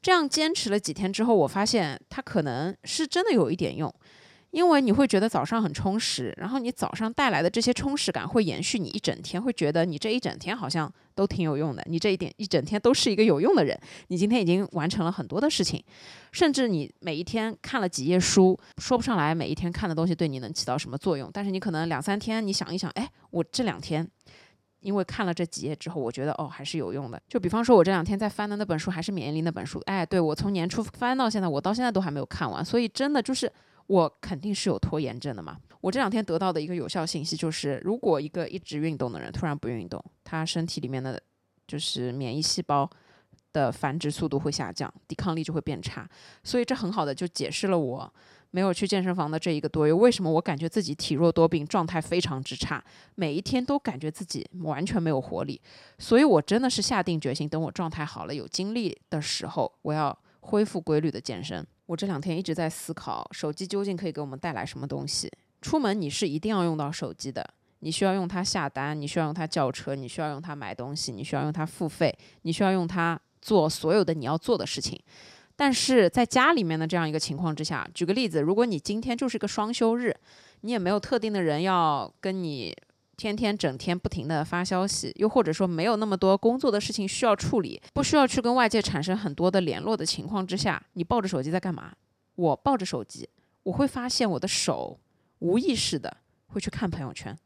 这样坚持了几天之后，我发现它可能是真的有一点用。因为你会觉得早上很充实，然后你早上带来的这些充实感会延续你一整天，会觉得你这一整天好像都挺有用的，你这一点一整天都是一个有用的人。你今天已经完成了很多的事情，甚至你每一天看了几页书，说不上来每一天看的东西对你能起到什么作用，但是你可能两三天，你想一想，哎，我这两天因为看了这几页之后，我觉得哦还是有用的。就比方说，我这两天在翻的那本书还是免疫力那本书，哎，对我从年初翻到现在，我到现在都还没有看完，所以真的就是我肯定是有拖延症的嘛。我这两天得到的一个有效信息就是，如果一个一直运动的人突然不运动，他身体里面的就是免疫细胞的繁殖速度会下降，抵抗力就会变差，所以这很好的就解释了我。没有去健身房的这一个多月，为什么我感觉自己体弱多病，状态非常之差，每一天都感觉自己完全没有活力。所以我真的是下定决心，等我状态好了、有精力的时候，我要恢复规律的健身。我这两天一直在思考，手机究竟可以给我们带来什么东西？出门你是一定要用到手机的，你需要用它下单，你需要用它叫车，你需要用它买东西，你需要用它付费，你需要用它做所有的你要做的事情。但是在家里面的这样一个情况之下，举个例子，如果你今天就是个双休日，你也没有特定的人要跟你天天整天不停的发消息，又或者说没有那么多工作的事情需要处理，不需要去跟外界产生很多的联络的情况之下，你抱着手机在干嘛？我抱着手机，我会发现我的手无意识的会去看朋友圈。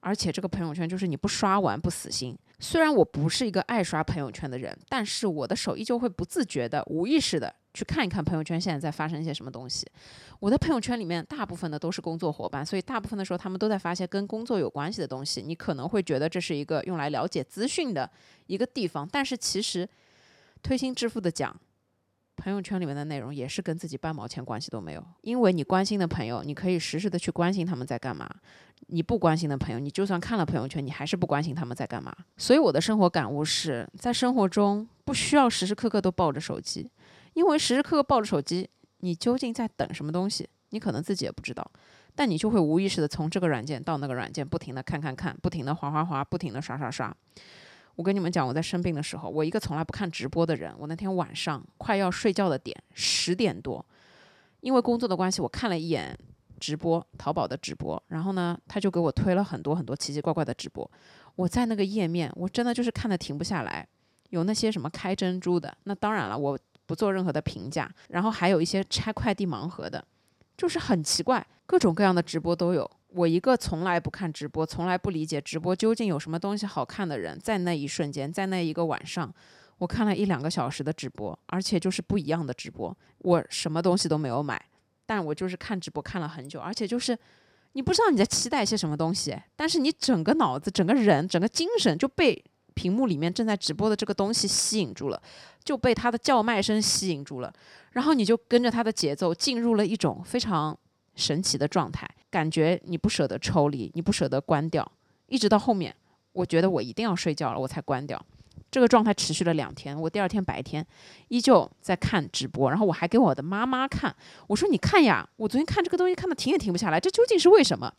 而且这个朋友圈就是你不刷完不死心。虽然我不是一个爱刷朋友圈的人，但是我的手依旧会不自觉的、无意识的去看一看朋友圈现在在发生一些什么东西。我的朋友圈里面大部分的都是工作伙伴，所以大部分的时候他们都在发些跟工作有关系的东西。你可能会觉得这是一个用来了解资讯的一个地方，但是其实推心置腹的讲。朋友圈里面的内容也是跟自己半毛钱关系都没有，因为你关心的朋友，你可以实时的去关心他们在干嘛；你不关心的朋友，你就算看了朋友圈，你还是不关心他们在干嘛。所以我的生活感悟是在生活中不需要时时刻刻都抱着手机，因为时时刻刻抱着手机，你究竟在等什么东西，你可能自己也不知道，但你就会无意识的从这个软件到那个软件，不停的看看看，不停的划划划，不停的刷刷刷。我跟你们讲，我在生病的时候，我一个从来不看直播的人，我那天晚上快要睡觉的点十点多，因为工作的关系，我看了一眼直播，淘宝的直播，然后呢，他就给我推了很多很多奇奇怪怪的直播。我在那个页面，我真的就是看的停不下来，有那些什么开珍珠的，那当然了，我不做任何的评价。然后还有一些拆快递盲盒的，就是很奇怪，各种各样的直播都有。我一个从来不看直播、从来不理解直播究竟有什么东西好看的人，在那一瞬间，在那一个晚上，我看了一两个小时的直播，而且就是不一样的直播。我什么东西都没有买，但我就是看直播看了很久，而且就是你不知道你在期待些什么东西，但是你整个脑子、整个人、整个精神就被屏幕里面正在直播的这个东西吸引住了，就被他的叫卖声吸引住了，然后你就跟着他的节奏进入了一种非常。神奇的状态，感觉你不舍得抽离，你不舍得关掉，一直到后面，我觉得我一定要睡觉了，我才关掉。这个状态持续了两天，我第二天白天依旧在看直播，然后我还给我的妈妈看，我说：“你看呀，我昨天看这个东西看的停也停不下来，这究竟是为什么？”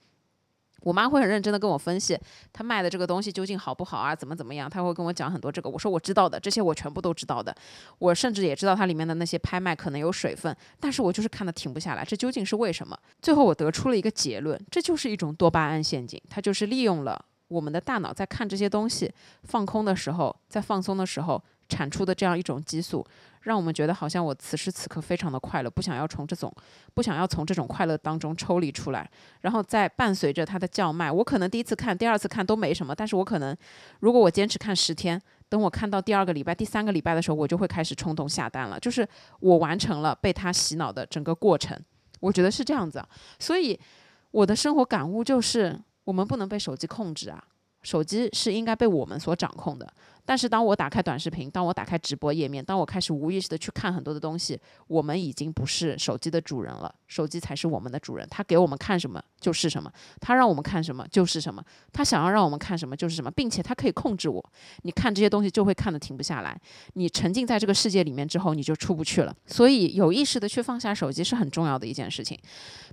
我妈会很认真的跟我分析，她卖的这个东西究竟好不好啊？怎么怎么样？她会跟我讲很多这个。我说我知道的，这些我全部都知道的。我甚至也知道它里面的那些拍卖可能有水分，但是我就是看的停不下来。这究竟是为什么？最后我得出了一个结论，这就是一种多巴胺陷阱，它就是利用了我们的大脑在看这些东西放空的时候，在放松的时候产出的这样一种激素。让我们觉得好像我此时此刻非常的快乐，不想要从这种不想要从这种快乐当中抽离出来，然后再伴随着他的叫卖，我可能第一次看、第二次看都没什么，但是我可能如果我坚持看十天，等我看到第二个礼拜、第三个礼拜的时候，我就会开始冲动下单了，就是我完成了被他洗脑的整个过程，我觉得是这样子，所以我的生活感悟就是，我们不能被手机控制啊，手机是应该被我们所掌控的。但是当我打开短视频，当我打开直播页面，当我开始无意识的去看很多的东西，我们已经不是手机的主人了，手机才是我们的主人。他给我们看什么就是什么，他让我们看什么就是什么，他想要让我们看什么就是什么，并且他可以控制我。你看这些东西就会看得停不下来，你沉浸在这个世界里面之后，你就出不去了。所以有意识的去放下手机是很重要的一件事情，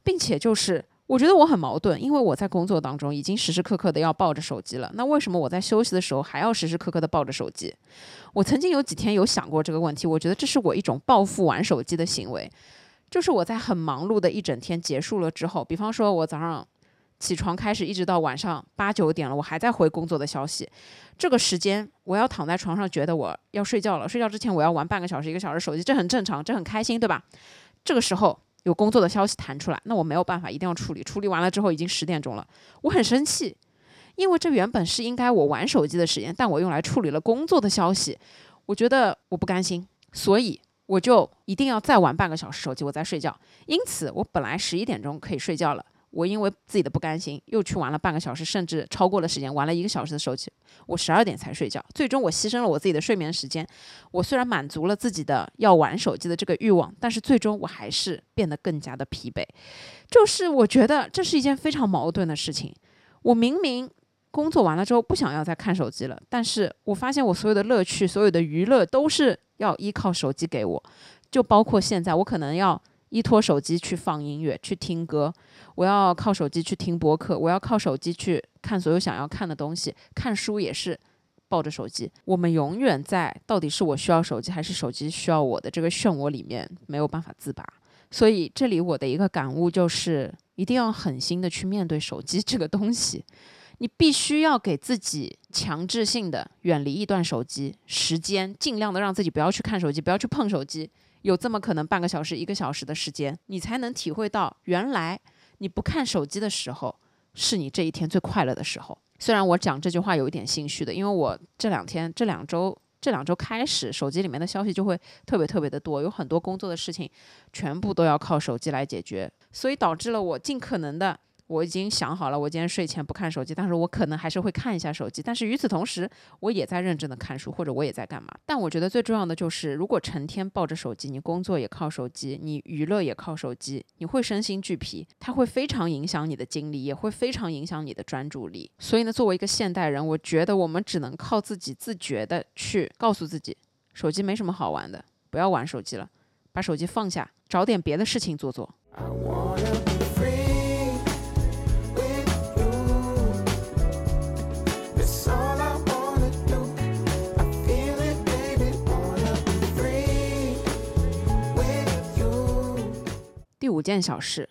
并且就是。我觉得我很矛盾，因为我在工作当中已经时时刻刻的要抱着手机了。那为什么我在休息的时候还要时时刻刻的抱着手机？我曾经有几天有想过这个问题，我觉得这是我一种报复玩手机的行为。就是我在很忙碌的一整天结束了之后，比方说我早上起床开始，一直到晚上八九点了，我还在回工作的消息。这个时间我要躺在床上，觉得我要睡觉了。睡觉之前我要玩半个小时、一个小时手机，这很正常，这很开心，对吧？这个时候。有工作的消息弹出来，那我没有办法，一定要处理。处理完了之后已经十点钟了，我很生气，因为这原本是应该我玩手机的时间，但我用来处理了工作的消息，我觉得我不甘心，所以我就一定要再玩半个小时手机，我再睡觉。因此，我本来十一点钟可以睡觉了。我因为自己的不甘心，又去玩了半个小时，甚至超过了时间，玩了一个小时的手机。我十二点才睡觉，最终我牺牲了我自己的睡眠时间。我虽然满足了自己的要玩手机的这个欲望，但是最终我还是变得更加的疲惫。就是我觉得这是一件非常矛盾的事情。我明明工作完了之后不想要再看手机了，但是我发现我所有的乐趣、所有的娱乐都是要依靠手机给我，就包括现在我可能要。依托手机去放音乐、去听歌，我要靠手机去听播客，我要靠手机去看所有想要看的东西。看书也是抱着手机。我们永远在到底是我需要手机还是手机需要我的这个漩涡里面没有办法自拔。所以这里我的一个感悟就是，一定要狠心的去面对手机这个东西。你必须要给自己强制性的远离一段手机时间，尽量的让自己不要去看手机，不要去碰手机。有这么可能半个小时、一个小时的时间，你才能体会到原来你不看手机的时候，是你这一天最快乐的时候。虽然我讲这句话有一点心虚的，因为我这两天、这两周、这两周开始，手机里面的消息就会特别特别的多，有很多工作的事情，全部都要靠手机来解决，所以导致了我尽可能的。我已经想好了，我今天睡前不看手机，但是我可能还是会看一下手机。但是与此同时，我也在认真的看书，或者我也在干嘛。但我觉得最重要的就是，如果成天抱着手机，你工作也靠手机，你娱乐也靠手机，你会身心俱疲，它会非常影响你的精力，也会非常影响你的专注力。所以呢，作为一个现代人，我觉得我们只能靠自己自觉的去告诉自己，手机没什么好玩的，不要玩手机了，把手机放下，找点别的事情做做。第五件小事，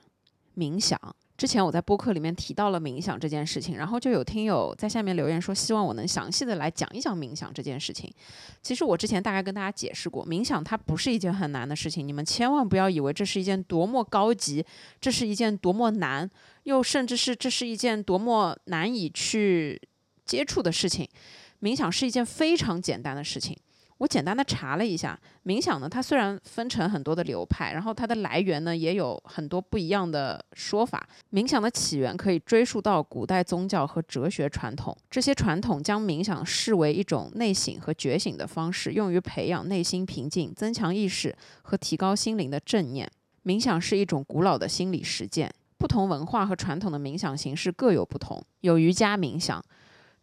冥想。之前我在播客里面提到了冥想这件事情，然后就有听友在下面留言说，希望我能详细的来讲一讲冥想这件事情。其实我之前大概跟大家解释过，冥想它不是一件很难的事情，你们千万不要以为这是一件多么高级，这是一件多么难，又甚至是这是一件多么难以去接触的事情。冥想是一件非常简单的事情。我简单的查了一下，冥想呢，它虽然分成很多的流派，然后它的来源呢也有很多不一样的说法。冥想的起源可以追溯到古代宗教和哲学传统，这些传统将冥想视为一种内省和觉醒的方式，用于培养内心平静、增强意识和提高心灵的正念。冥想是一种古老的心理实践，不同文化和传统的冥想形式各有不同，有瑜伽冥想。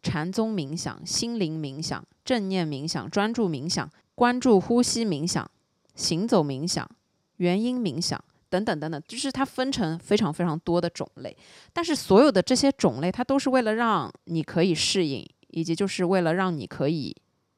禅宗冥想、心灵冥想、正念冥想、专注冥想、关注呼吸冥想、行走冥想、元音冥想等等等等，就是它分成非常非常多的种类。但是所有的这些种类，它都是为了让你可以适应，以及就是为了让你可以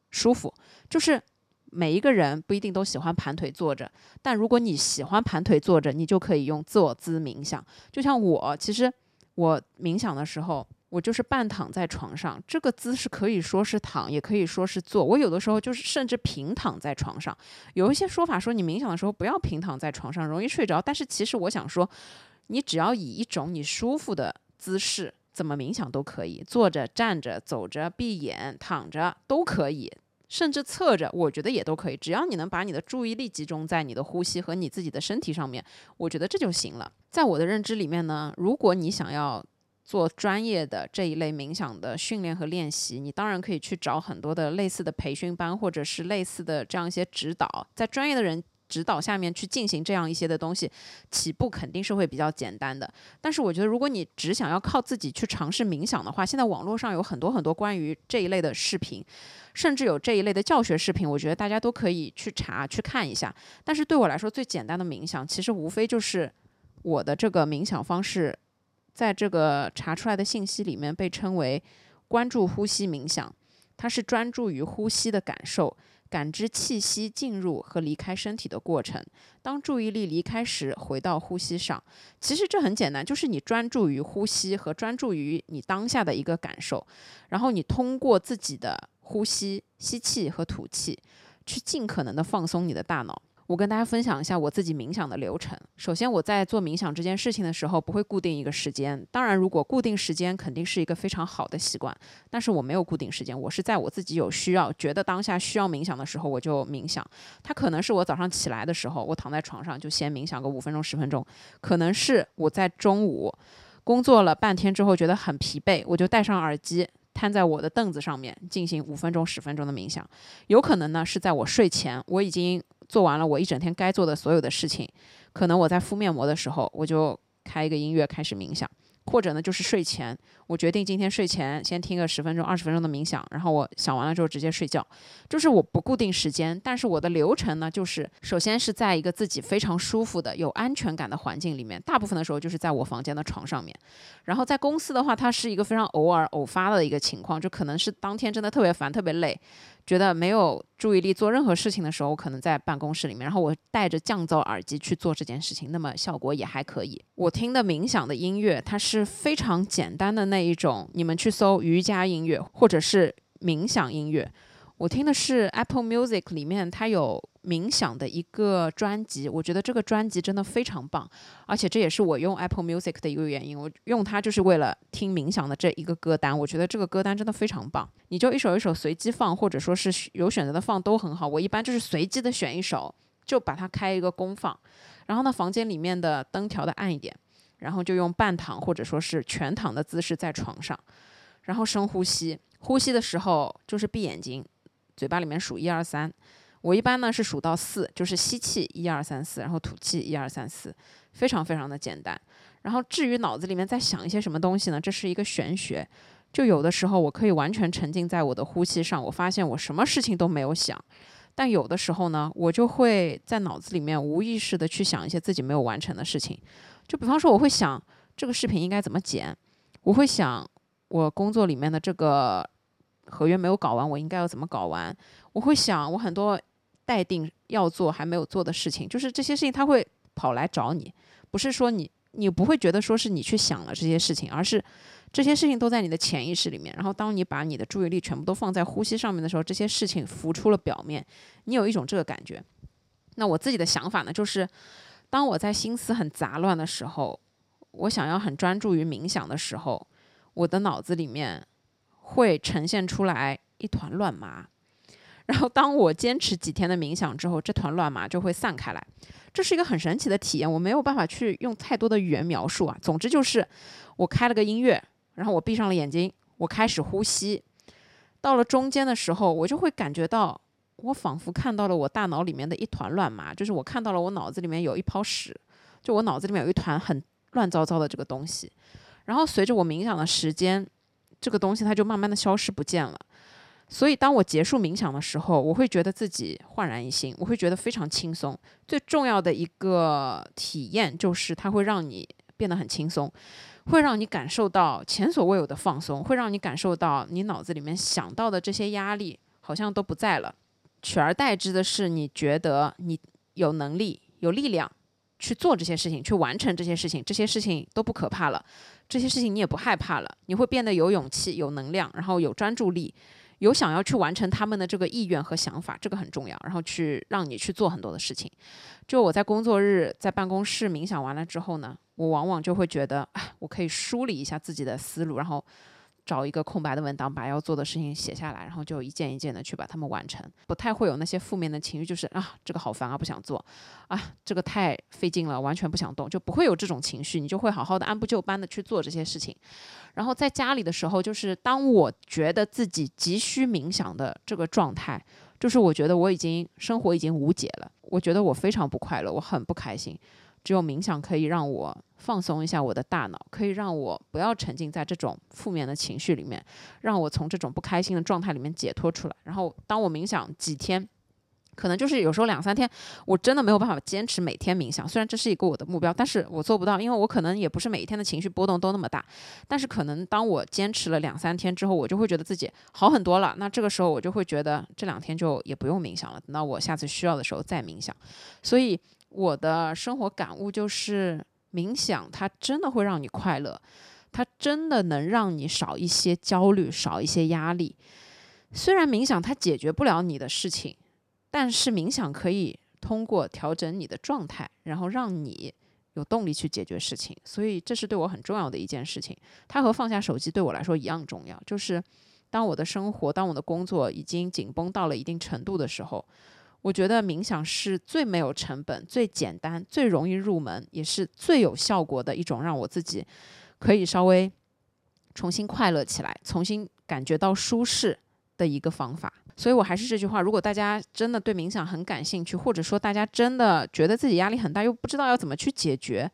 舒服。就是每一个人不一定都喜欢盘腿坐着，但如果你喜欢盘腿坐着，你就可以用坐姿冥想。就像我，其实我冥想的时候。我就是半躺在床上，这个姿势可以说是躺，也可以说是坐。我有的时候就是甚至平躺在床上。有一些说法说你冥想的时候不要平躺在床上，容易睡着。但是其实我想说，你只要以一种你舒服的姿势，怎么冥想都可以，坐着、站着、走着、闭眼、躺着都可以，甚至侧着，我觉得也都可以。只要你能把你的注意力集中在你的呼吸和你自己的身体上面，我觉得这就行了。在我的认知里面呢，如果你想要。做专业的这一类冥想的训练和练习，你当然可以去找很多的类似的培训班，或者是类似的这样一些指导，在专业的人指导下面去进行这样一些的东西，起步肯定是会比较简单的。但是我觉得，如果你只想要靠自己去尝试冥想的话，现在网络上有很多很多关于这一类的视频，甚至有这一类的教学视频，我觉得大家都可以去查去看一下。但是对我来说，最简单的冥想，其实无非就是我的这个冥想方式。在这个查出来的信息里面，被称为关注呼吸冥想，它是专注于呼吸的感受，感知气息进入和离开身体的过程。当注意力离开时，回到呼吸上。其实这很简单，就是你专注于呼吸和专注于你当下的一个感受，然后你通过自己的呼吸、吸气和吐气，去尽可能的放松你的大脑。我跟大家分享一下我自己冥想的流程。首先，我在做冥想这件事情的时候，不会固定一个时间。当然，如果固定时间，肯定是一个非常好的习惯。但是我没有固定时间，我是在我自己有需要、觉得当下需要冥想的时候，我就冥想。它可能是我早上起来的时候，我躺在床上就先冥想个五分钟、十分钟；可能是我在中午工作了半天之后觉得很疲惫，我就戴上耳机。瘫在我的凳子上面进行五分钟、十分钟的冥想，有可能呢是在我睡前，我已经做完了我一整天该做的所有的事情，可能我在敷面膜的时候，我就开一个音乐开始冥想。或者呢，就是睡前，我决定今天睡前先听个十分钟、二十分钟的冥想，然后我想完了之后直接睡觉。就是我不固定时间，但是我的流程呢，就是首先是在一个自己非常舒服的、有安全感的环境里面，大部分的时候就是在我房间的床上面。然后在公司的话，它是一个非常偶尔偶发的一个情况，就可能是当天真的特别烦、特别累。觉得没有注意力做任何事情的时候，我可能在办公室里面，然后我戴着降噪耳机去做这件事情，那么效果也还可以。我听的冥想的音乐，它是非常简单的那一种，你们去搜瑜伽音乐或者是冥想音乐。我听的是 Apple Music 里面，它有冥想的一个专辑，我觉得这个专辑真的非常棒，而且这也是我用 Apple Music 的一个原因。我用它就是为了听冥想的这一个歌单，我觉得这个歌单真的非常棒。你就一首一首随机放，或者说是有选择的放都很好。我一般就是随机的选一首，就把它开一个功放，然后呢，房间里面的灯调的暗一点，然后就用半躺或者说是全躺的姿势在床上，然后深呼吸，呼吸的时候就是闭眼睛。嘴巴里面数一二三，我一般呢是数到四，就是吸气一二三四，然后吐气一二三四，非常非常的简单。然后至于脑子里面在想一些什么东西呢？这是一个玄学，就有的时候我可以完全沉浸在我的呼吸上，我发现我什么事情都没有想。但有的时候呢，我就会在脑子里面无意识的去想一些自己没有完成的事情。就比方说，我会想这个视频应该怎么剪，我会想我工作里面的这个。合约没有搞完，我应该要怎么搞完？我会想，我很多待定要做还没有做的事情，就是这些事情他会跑来找你，不是说你你不会觉得说是你去想了这些事情，而是这些事情都在你的潜意识里面。然后当你把你的注意力全部都放在呼吸上面的时候，这些事情浮出了表面，你有一种这个感觉。那我自己的想法呢，就是当我在心思很杂乱的时候，我想要很专注于冥想的时候，我的脑子里面。会呈现出来一团乱麻，然后当我坚持几天的冥想之后，这团乱麻就会散开来。这是一个很神奇的体验，我没有办法去用太多的语言描述啊。总之就是，我开了个音乐，然后我闭上了眼睛，我开始呼吸。到了中间的时候，我就会感觉到，我仿佛看到了我大脑里面的一团乱麻，就是我看到了我脑子里面有一泡屎，就我脑子里面有一团很乱糟糟的这个东西。然后随着我冥想的时间。这个东西它就慢慢的消失不见了，所以当我结束冥想的时候，我会觉得自己焕然一新，我会觉得非常轻松。最重要的一个体验就是它会让你变得很轻松，会让你感受到前所未有的放松，会让你感受到你脑子里面想到的这些压力好像都不在了，取而代之的是你觉得你有能力、有力量去做这些事情，去完成这些事情，这些事情都不可怕了。这些事情你也不害怕了，你会变得有勇气、有能量，然后有专注力，有想要去完成他们的这个意愿和想法，这个很重要。然后去让你去做很多的事情。就我在工作日在办公室冥想完了之后呢，我往往就会觉得，哎，我可以梳理一下自己的思路，然后。找一个空白的文档，把要做的事情写下来，然后就一件一件的去把它们完成，不太会有那些负面的情绪，就是啊，这个好烦啊，不想做，啊，这个太费劲了，完全不想动，就不会有这种情绪，你就会好好的按部就班的去做这些事情。然后在家里的时候，就是当我觉得自己急需冥想的这个状态，就是我觉得我已经生活已经无解了，我觉得我非常不快乐，我很不开心。只有冥想可以让我放松一下我的大脑，可以让我不要沉浸在这种负面的情绪里面，让我从这种不开心的状态里面解脱出来。然后，当我冥想几天，可能就是有时候两三天，我真的没有办法坚持每天冥想。虽然这是一个我的目标，但是我做不到，因为我可能也不是每一天的情绪波动都那么大。但是可能当我坚持了两三天之后，我就会觉得自己好很多了。那这个时候我就会觉得这两天就也不用冥想了，等到我下次需要的时候再冥想。所以。我的生活感悟就是，冥想它真的会让你快乐，它真的能让你少一些焦虑，少一些压力。虽然冥想它解决不了你的事情，但是冥想可以通过调整你的状态，然后让你有动力去解决事情。所以这是对我很重要的一件事情。它和放下手机对我来说一样重要。就是当我的生活、当我的工作已经紧绷到了一定程度的时候，我觉得冥想是最没有成本、最简单、最容易入门，也是最有效果的一种让我自己可以稍微重新快乐起来、重新感觉到舒适的一个方法。所以我还是这句话：如果大家真的对冥想很感兴趣，或者说大家真的觉得自己压力很大，又不知道要怎么去解决，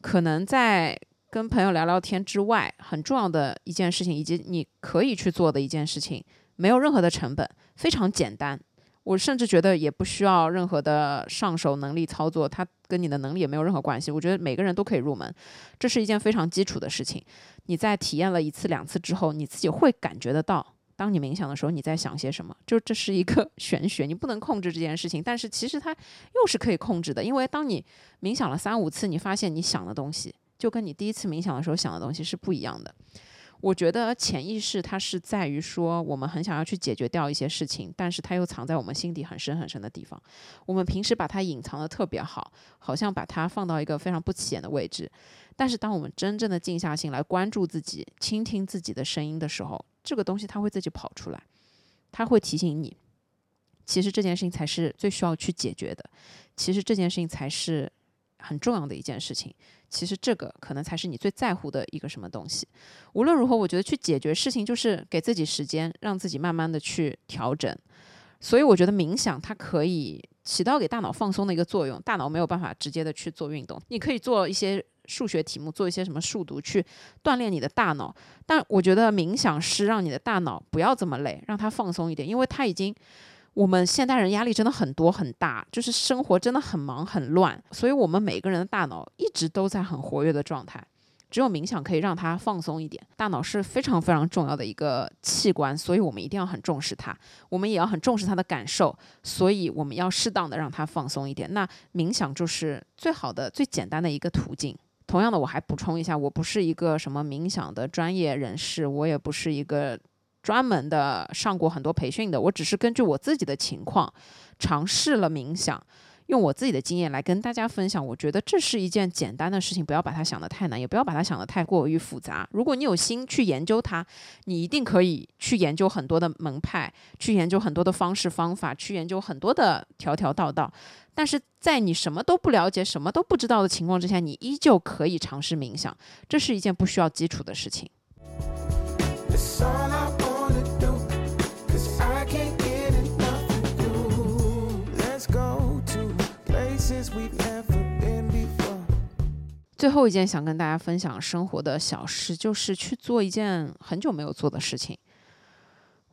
可能在跟朋友聊聊天之外，很重要的一件事情，以及你可以去做的一件事情，没有任何的成本，非常简单。我甚至觉得也不需要任何的上手能力操作，它跟你的能力也没有任何关系。我觉得每个人都可以入门，这是一件非常基础的事情。你在体验了一次两次之后，你自己会感觉得到，当你冥想的时候你在想些什么。就这是一个 玄学，你不能控制这件事情，但是其实它又是可以控制的。因为当你冥想了三五次，你发现你想的东西就跟你第一次冥想的时候想的东西是不一样的。我觉得潜意识它是在于说，我们很想要去解决掉一些事情，但是它又藏在我们心底很深很深的地方。我们平时把它隐藏的特别好，好像把它放到一个非常不起眼的位置。但是当我们真正的静下心来关注自己、倾听自己的声音的时候，这个东西它会自己跑出来，它会提醒你，其实这件事情才是最需要去解决的，其实这件事情才是很重要的一件事情。其实这个可能才是你最在乎的一个什么东西。无论如何，我觉得去解决事情就是给自己时间，让自己慢慢的去调整。所以我觉得冥想它可以起到给大脑放松的一个作用。大脑没有办法直接的去做运动，你可以做一些数学题目，做一些什么数独去锻炼你的大脑。但我觉得冥想是让你的大脑不要这么累，让它放松一点，因为它已经。我们现代人压力真的很多很大，就是生活真的很忙很乱，所以我们每个人的大脑一直都在很活跃的状态。只有冥想可以让它放松一点。大脑是非常非常重要的一个器官，所以我们一定要很重视它，我们也要很重视它的感受，所以我们要适当的让它放松一点。那冥想就是最好的、最简单的一个途径。同样的，我还补充一下，我不是一个什么冥想的专业人士，我也不是一个。专门的上过很多培训的，我只是根据我自己的情况尝试了冥想，用我自己的经验来跟大家分享。我觉得这是一件简单的事情，不要把它想得太难，也不要把它想得太过于复杂。如果你有心去研究它，你一定可以去研究很多的门派，去研究很多的方式方法，去研究很多的条条道道。但是在你什么都不了解、什么都不知道的情况之下，你依旧可以尝试冥想，这是一件不需要基础的事情。最后一件想跟大家分享生活的小事，就是去做一件很久没有做的事情。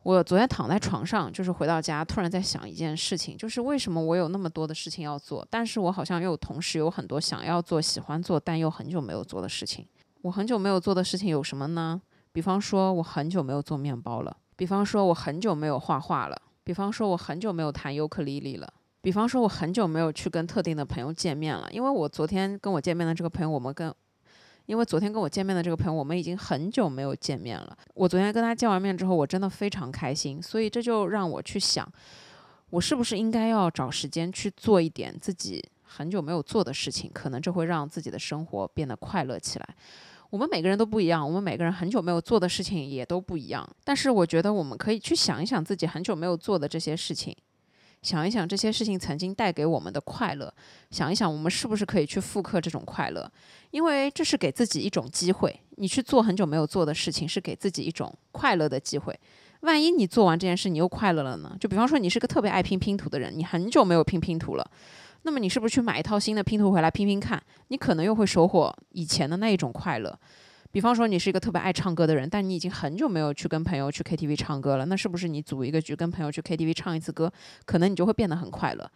我昨天躺在床上，就是回到家，突然在想一件事情，就是为什么我有那么多的事情要做，但是我好像又同时有很多想要做、喜欢做，但又很久没有做的事情。我很久没有做的事情有什么呢？比方说，我很久没有做面包了；比方说，我很久没有画画了；比方说，我很久没有弹尤克里里了。比方说，我很久没有去跟特定的朋友见面了，因为我昨天跟我见面的这个朋友，我们跟，因为昨天跟我见面的这个朋友，我们已经很久没有见面了。我昨天跟他见完面之后，我真的非常开心，所以这就让我去想，我是不是应该要找时间去做一点自己很久没有做的事情，可能这会让自己的生活变得快乐起来。我们每个人都不一样，我们每个人很久没有做的事情也都不一样，但是我觉得我们可以去想一想自己很久没有做的这些事情。想一想这些事情曾经带给我们的快乐，想一想我们是不是可以去复刻这种快乐，因为这是给自己一种机会。你去做很久没有做的事情，是给自己一种快乐的机会。万一你做完这件事你又快乐了呢？就比方说你是个特别爱拼拼图的人，你很久没有拼拼图了，那么你是不是去买一套新的拼图回来拼拼看？你可能又会收获以前的那一种快乐。比方说，你是一个特别爱唱歌的人，但你已经很久没有去跟朋友去 KTV 唱歌了，那是不是你组一个局跟朋友去 KTV 唱一次歌，可能你就会变得很快乐？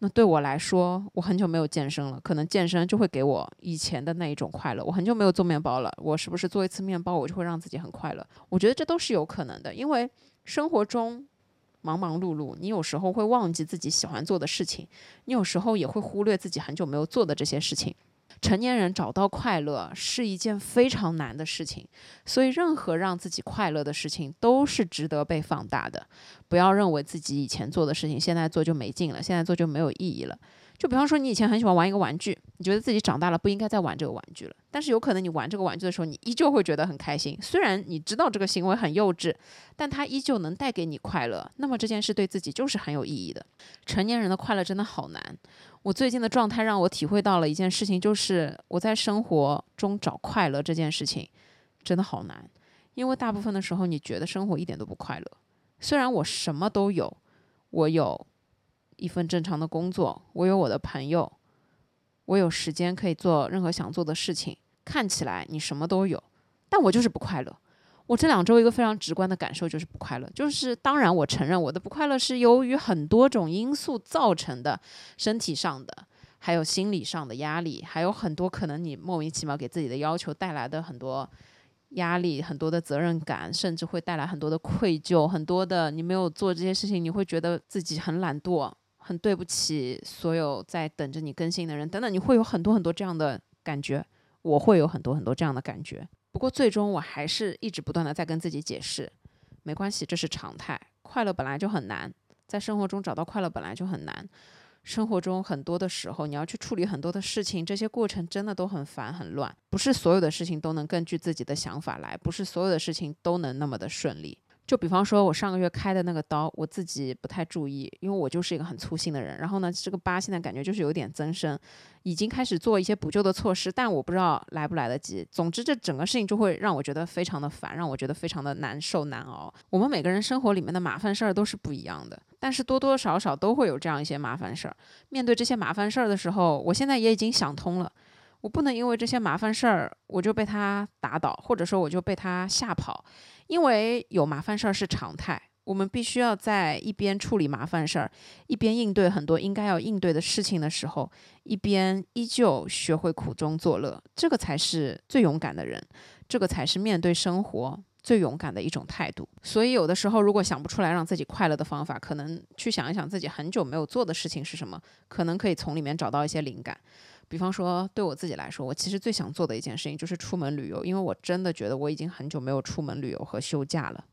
那对我来说，我很久没有健身了，可能健身就会给我以前的那一种快乐。我很久没有做面包了，我是不是做一次面包，我就会让自己很快乐？我觉得这都是有可能的，因为生活中忙忙碌碌，你有时候会忘记自己喜欢做的事情，你有时候也会忽略自己很久没有做的这些事情。成年人找到快乐是一件非常难的事情，所以任何让自己快乐的事情都是值得被放大的。不要认为自己以前做的事情现在做就没劲了，现在做就没有意义了。就比方说，你以前很喜欢玩一个玩具，你觉得自己长大了不应该再玩这个玩具了。但是有可能你玩这个玩具的时候，你依旧会觉得很开心。虽然你知道这个行为很幼稚，但它依旧能带给你快乐。那么这件事对自己就是很有意义的。成年人的快乐真的好难。我最近的状态让我体会到了一件事情，就是我在生活中找快乐这件事情真的好难。因为大部分的时候，你觉得生活一点都不快乐。虽然我什么都有，我有。一份正常的工作，我有我的朋友，我有时间可以做任何想做的事情。看起来你什么都有，但我就是不快乐。我这两周一个非常直观的感受就是不快乐。就是当然，我承认我的不快乐是由于很多种因素造成的，身体上的，还有心理上的压力，还有很多可能你莫名其妙给自己的要求带来的很多。压力很多的责任感，甚至会带来很多的愧疚，很多的你没有做这些事情，你会觉得自己很懒惰。很对不起所有在等着你更新的人，等等，你会有很多很多这样的感觉，我会有很多很多这样的感觉。不过最终我还是一直不断的在跟自己解释，没关系，这是常态。快乐本来就很难，在生活中找到快乐本来就很难。生活中很多的时候，你要去处理很多的事情，这些过程真的都很烦很乱。不是所有的事情都能根据自己的想法来，不是所有的事情都能那么的顺利。就比方说，我上个月开的那个刀，我自己不太注意，因为我就是一个很粗心的人。然后呢，这个疤现在感觉就是有点增生，已经开始做一些补救的措施，但我不知道来不来得及。总之，这整个事情就会让我觉得非常的烦，让我觉得非常的难受难熬。我们每个人生活里面的麻烦事儿都是不一样的，但是多多少少都会有这样一些麻烦事儿。面对这些麻烦事儿的时候，我现在也已经想通了。我不能因为这些麻烦事儿，我就被他打倒，或者说我就被他吓跑，因为有麻烦事儿是常态。我们必须要在一边处理麻烦事儿，一边应对很多应该要应对的事情的时候，一边依旧学会苦中作乐，这个才是最勇敢的人，这个才是面对生活最勇敢的一种态度。所以有的时候，如果想不出来让自己快乐的方法，可能去想一想自己很久没有做的事情是什么，可能可以从里面找到一些灵感。比方说，对我自己来说，我其实最想做的一件事情就是出门旅游，因为我真的觉得我已经很久没有出门旅游和休假了。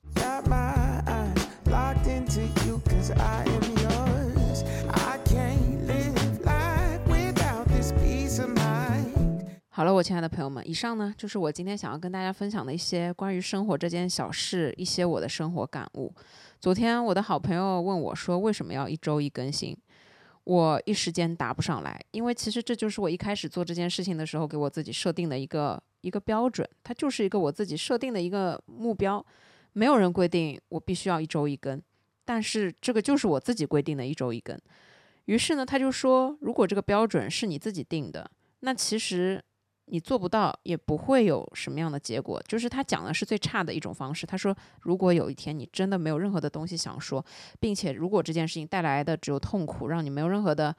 好了，我亲爱的朋友们，以上呢就是我今天想要跟大家分享的一些关于生活这件小事，一些我的生活感悟。昨天我的好朋友问我说，为什么要一周一更新？我一时间答不上来，因为其实这就是我一开始做这件事情的时候给我自己设定的一个一个标准，它就是一个我自己设定的一个目标。没有人规定我必须要一周一更，但是这个就是我自己规定的一周一更。于是呢，他就说，如果这个标准是你自己定的，那其实。你做不到，也不会有什么样的结果。就是他讲的是最差的一种方式。他说，如果有一天你真的没有任何的东西想说，并且如果这件事情带来的只有痛苦，让你没有任何的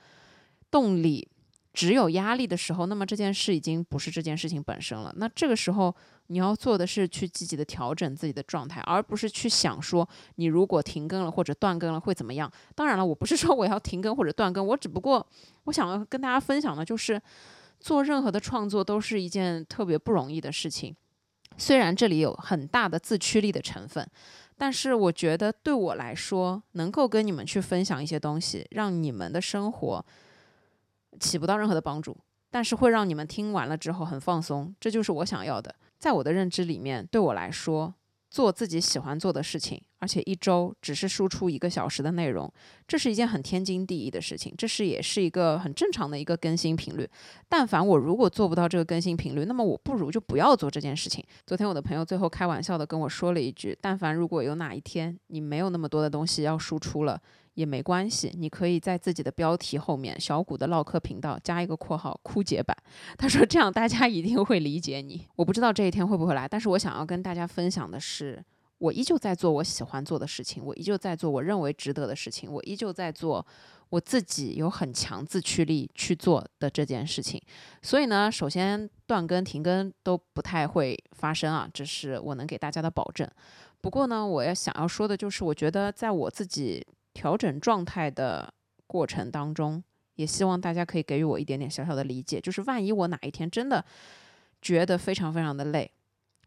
动力，只有压力的时候，那么这件事已经不是这件事情本身了。那这个时候你要做的是去积极的调整自己的状态，而不是去想说你如果停更了或者断更了会怎么样。当然了，我不是说我要停更或者断更，我只不过我想要跟大家分享的就是。做任何的创作都是一件特别不容易的事情，虽然这里有很大的自驱力的成分，但是我觉得对我来说，能够跟你们去分享一些东西，让你们的生活起不到任何的帮助，但是会让你们听完了之后很放松，这就是我想要的。在我的认知里面，对我来说。做自己喜欢做的事情，而且一周只是输出一个小时的内容，这是一件很天经地义的事情，这是也是一个很正常的一个更新频率。但凡我如果做不到这个更新频率，那么我不如就不要做这件事情。昨天我的朋友最后开玩笑的跟我说了一句：“但凡如果有哪一天你没有那么多的东西要输出了。”也没关系，你可以在自己的标题后面“小谷的唠嗑频道”加一个括号“枯竭版”。他说这样大家一定会理解你。我不知道这一天会不会来，但是我想要跟大家分享的是，我依旧在做我喜欢做的事情，我依旧在做我认为值得的事情，我依旧在做我自己有很强自驱力去做的这件事情。所以呢，首先断更、停更都不太会发生啊，这是我能给大家的保证。不过呢，我要想要说的就是，我觉得在我自己。调整状态的过程当中，也希望大家可以给予我一点点小小的理解，就是万一我哪一天真的觉得非常非常的累，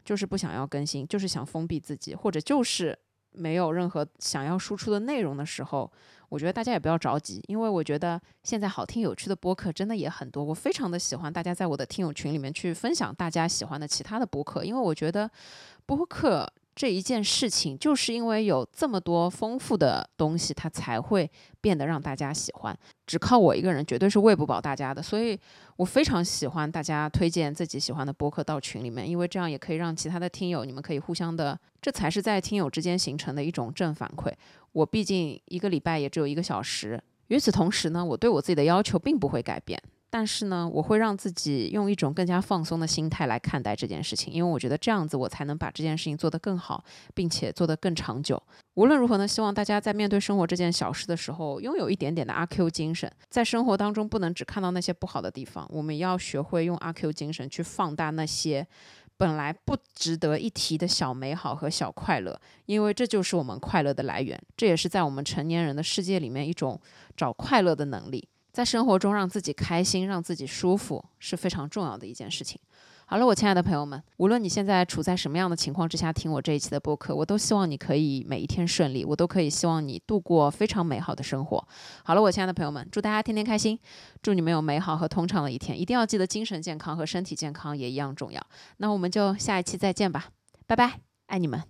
就是不想要更新，就是想封闭自己，或者就是没有任何想要输出的内容的时候。我觉得大家也不要着急，因为我觉得现在好听有趣的播客真的也很多。我非常的喜欢大家在我的听友群里面去分享大家喜欢的其他的播客，因为我觉得播客。这一件事情，就是因为有这么多丰富的东西，它才会变得让大家喜欢。只靠我一个人，绝对是喂不饱大家的。所以我非常喜欢大家推荐自己喜欢的播客到群里面，因为这样也可以让其他的听友，你们可以互相的，这才是在听友之间形成的一种正反馈。我毕竟一个礼拜也只有一个小时，与此同时呢，我对我自己的要求并不会改变。但是呢，我会让自己用一种更加放松的心态来看待这件事情，因为我觉得这样子我才能把这件事情做得更好，并且做得更长久。无论如何呢，希望大家在面对生活这件小事的时候，拥有一点点的阿 Q 精神，在生活当中不能只看到那些不好的地方，我们要学会用阿 Q 精神去放大那些本来不值得一提的小美好和小快乐，因为这就是我们快乐的来源，这也是在我们成年人的世界里面一种找快乐的能力。在生活中让自己开心，让自己舒服是非常重要的一件事情。好了，我亲爱的朋友们，无论你现在处在什么样的情况之下听我这一期的播客，我都希望你可以每一天顺利，我都可以希望你度过非常美好的生活。好了，我亲爱的朋友们，祝大家天天开心，祝你们有美好和通畅的一天。一定要记得精神健康和身体健康也一样重要。那我们就下一期再见吧，拜拜，爱你们。